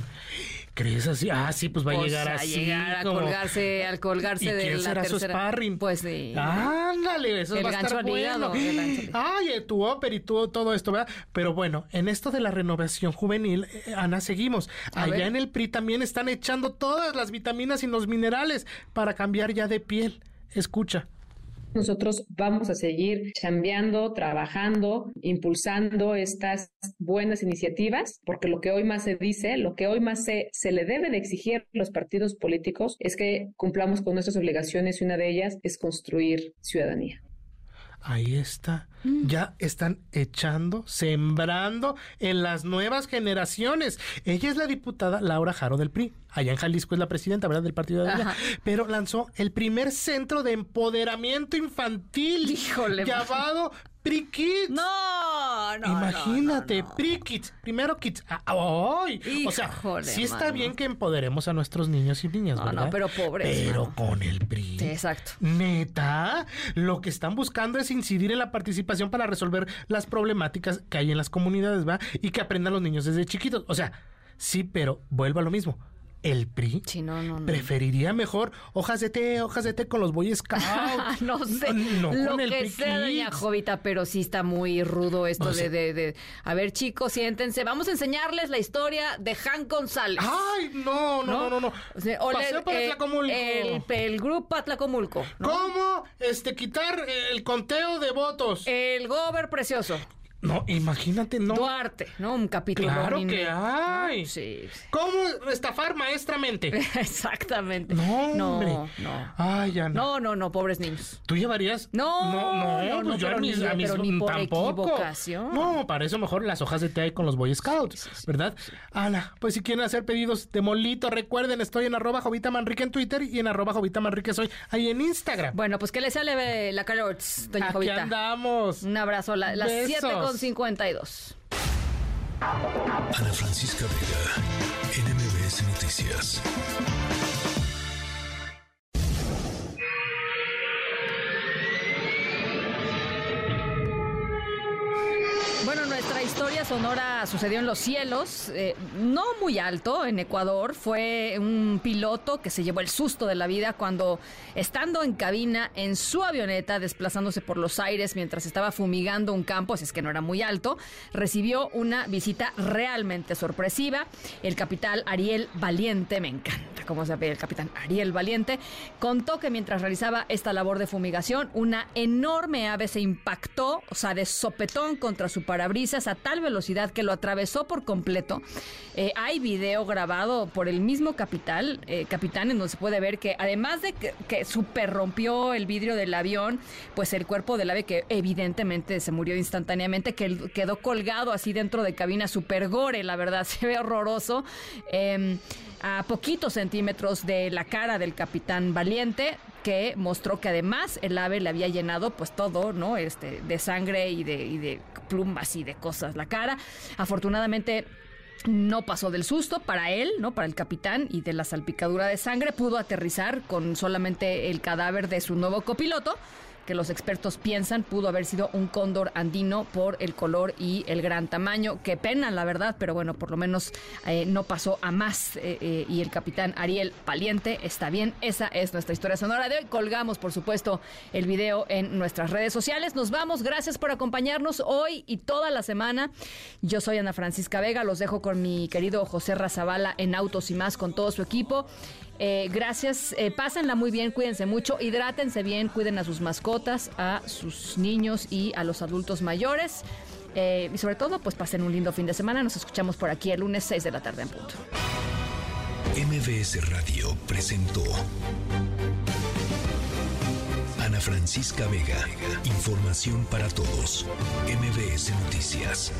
¿Crees así? Ah, sí, pues va a Pues, llegar a así. llegar a como- colgarse, al colgarse ¿Y de quién la será su tercera. sparring? Pues sí. Ándale, eso El va a estar al hígado, bueno. el gancho al Ay, tu ópera y todo, todo esto, ¿verdad? Pero bueno, en esto de la renovación juvenil, eh, Ana, seguimos. A Allá ver. en el PRI también están echando todas las vitaminas y los minerales para cambiar ya de piel. Escucha. Nosotros vamos a seguir chambeando, trabajando, impulsando estas buenas iniciativas, porque lo que hoy más se dice, lo que hoy más se, se le debe de exigir a los partidos políticos es que cumplamos con nuestras obligaciones y una de ellas es construir ciudadanía. Ahí está. Mm. Ya están echando, sembrando en las nuevas generaciones. Ella es la diputada Laura Jaro del PRI. Allá en Jalisco es la presidenta, ¿verdad? Del partido de. Ajá. Pero lanzó el primer centro de empoderamiento infantil. Híjole, Llamado PRI Kids. No, no. Imagínate, PRI Kids. Primero Kids. Ah, ¡Ay! o sea, sí está mano. bien que empoderemos a nuestros niños y niñas, No, no, ¿verdad? pero pobres, Pero mano. con el PRI. Sí, exacto. Neta, lo que están buscando es incidir en la participación para resolver las problemáticas que hay en las comunidades, ¿va? Y que aprendan los niños desde chiquitos. O sea, sí, pero vuelvo a lo mismo. El PRI Sí, no, no, no. preferiría mejor hojas de té, hojas de té con los Boy Scouts. no sé, No, lo con el que PRI sea, doña. Jovita, pero sí está muy rudo esto sea- de, de, A ver, chicos, siéntense. Vamos a enseñarles la historia de Han González. Ay, no, no, no, no, no. O sea, o Paseo le- por eh, Atlacomulco. el, el grupo Atlacomulco. ¿Cómo este quitar el conteo de votos? El gober precioso. No, imagínate, no. Duarte, ¿no? Un capítulo. Claro que hay. Sí. ¿Cómo estafar maestramente? Exactamente. No, No, hombre. no. Ay, ya no. No, no, no, pobres niños. ¿Tú llevarías? No, no, no, no, pues yo a mis, ni- a mis- ni por tampoco. No, para eso mejor las hojas de té con los Boy Scouts, ¿verdad? Ana, pues si quieren hacer pedidos de molito, recuerden, estoy en arroba Jovita Manrique en Twitter y en arroba Jovita Manrique soy ahí en Instagram. Bueno, pues que le sale la calor, doña Aquí Jovita. andamos. Un abrazo, la- las Besos. 7 con 52. Ana Francisca Vega, NMBS Noticias. Historia sonora sucedió en los cielos, eh, no muy alto, en Ecuador. Fue un piloto que se llevó el susto de la vida cuando, estando en cabina en su avioneta, desplazándose por los aires mientras estaba fumigando un campo, si es que no era muy alto, recibió una visita realmente sorpresiva. El capitán Ariel Valiente, me encanta cómo se ve el capitán Ariel Valiente, contó que mientras realizaba esta labor de fumigación, una enorme ave se impactó, o sea, de sopetón contra su parabrisas tal velocidad que lo atravesó por completo. Eh, hay video grabado por el mismo capitán, eh, capitán, en donde se puede ver que además de que, que super rompió el vidrio del avión, pues el cuerpo del ave que evidentemente se murió instantáneamente, que quedó colgado así dentro de cabina super gore, la verdad, se ve horroroso. Eh, a poquitos centímetros de la cara del capitán Valiente, que mostró que además el ave le había llenado pues todo, ¿no? Este, de sangre y de, y de plumas y de cosas la cara. Afortunadamente no pasó del susto para él, ¿no? Para el capitán y de la salpicadura de sangre pudo aterrizar con solamente el cadáver de su nuevo copiloto que los expertos piensan pudo haber sido un cóndor andino por el color y el gran tamaño. Qué pena, la verdad, pero bueno, por lo menos eh, no pasó a más. eh, eh, y el capitán Ariel Valiente está bien. Esa es nuestra historia sonora de hoy. Colgamos, por supuesto, el video en nuestras redes sociales. Nos vamos. Gracias por acompañarnos hoy y toda la semana. Yo soy Ana Francisca Vega. Los dejo con mi querido José Razabala en Autos y más con todo su equipo. Eh, gracias, eh, pásenla muy bien, cuídense mucho, hidrátense bien, cuiden a sus mascotas, a sus niños y a los adultos mayores. Eh, y sobre todo, pues pasen un lindo fin de semana. Nos escuchamos por aquí el lunes 6 de la tarde en punto. MBS Radio presentó Ana Francisca Vega. Información para todos. MBS Noticias.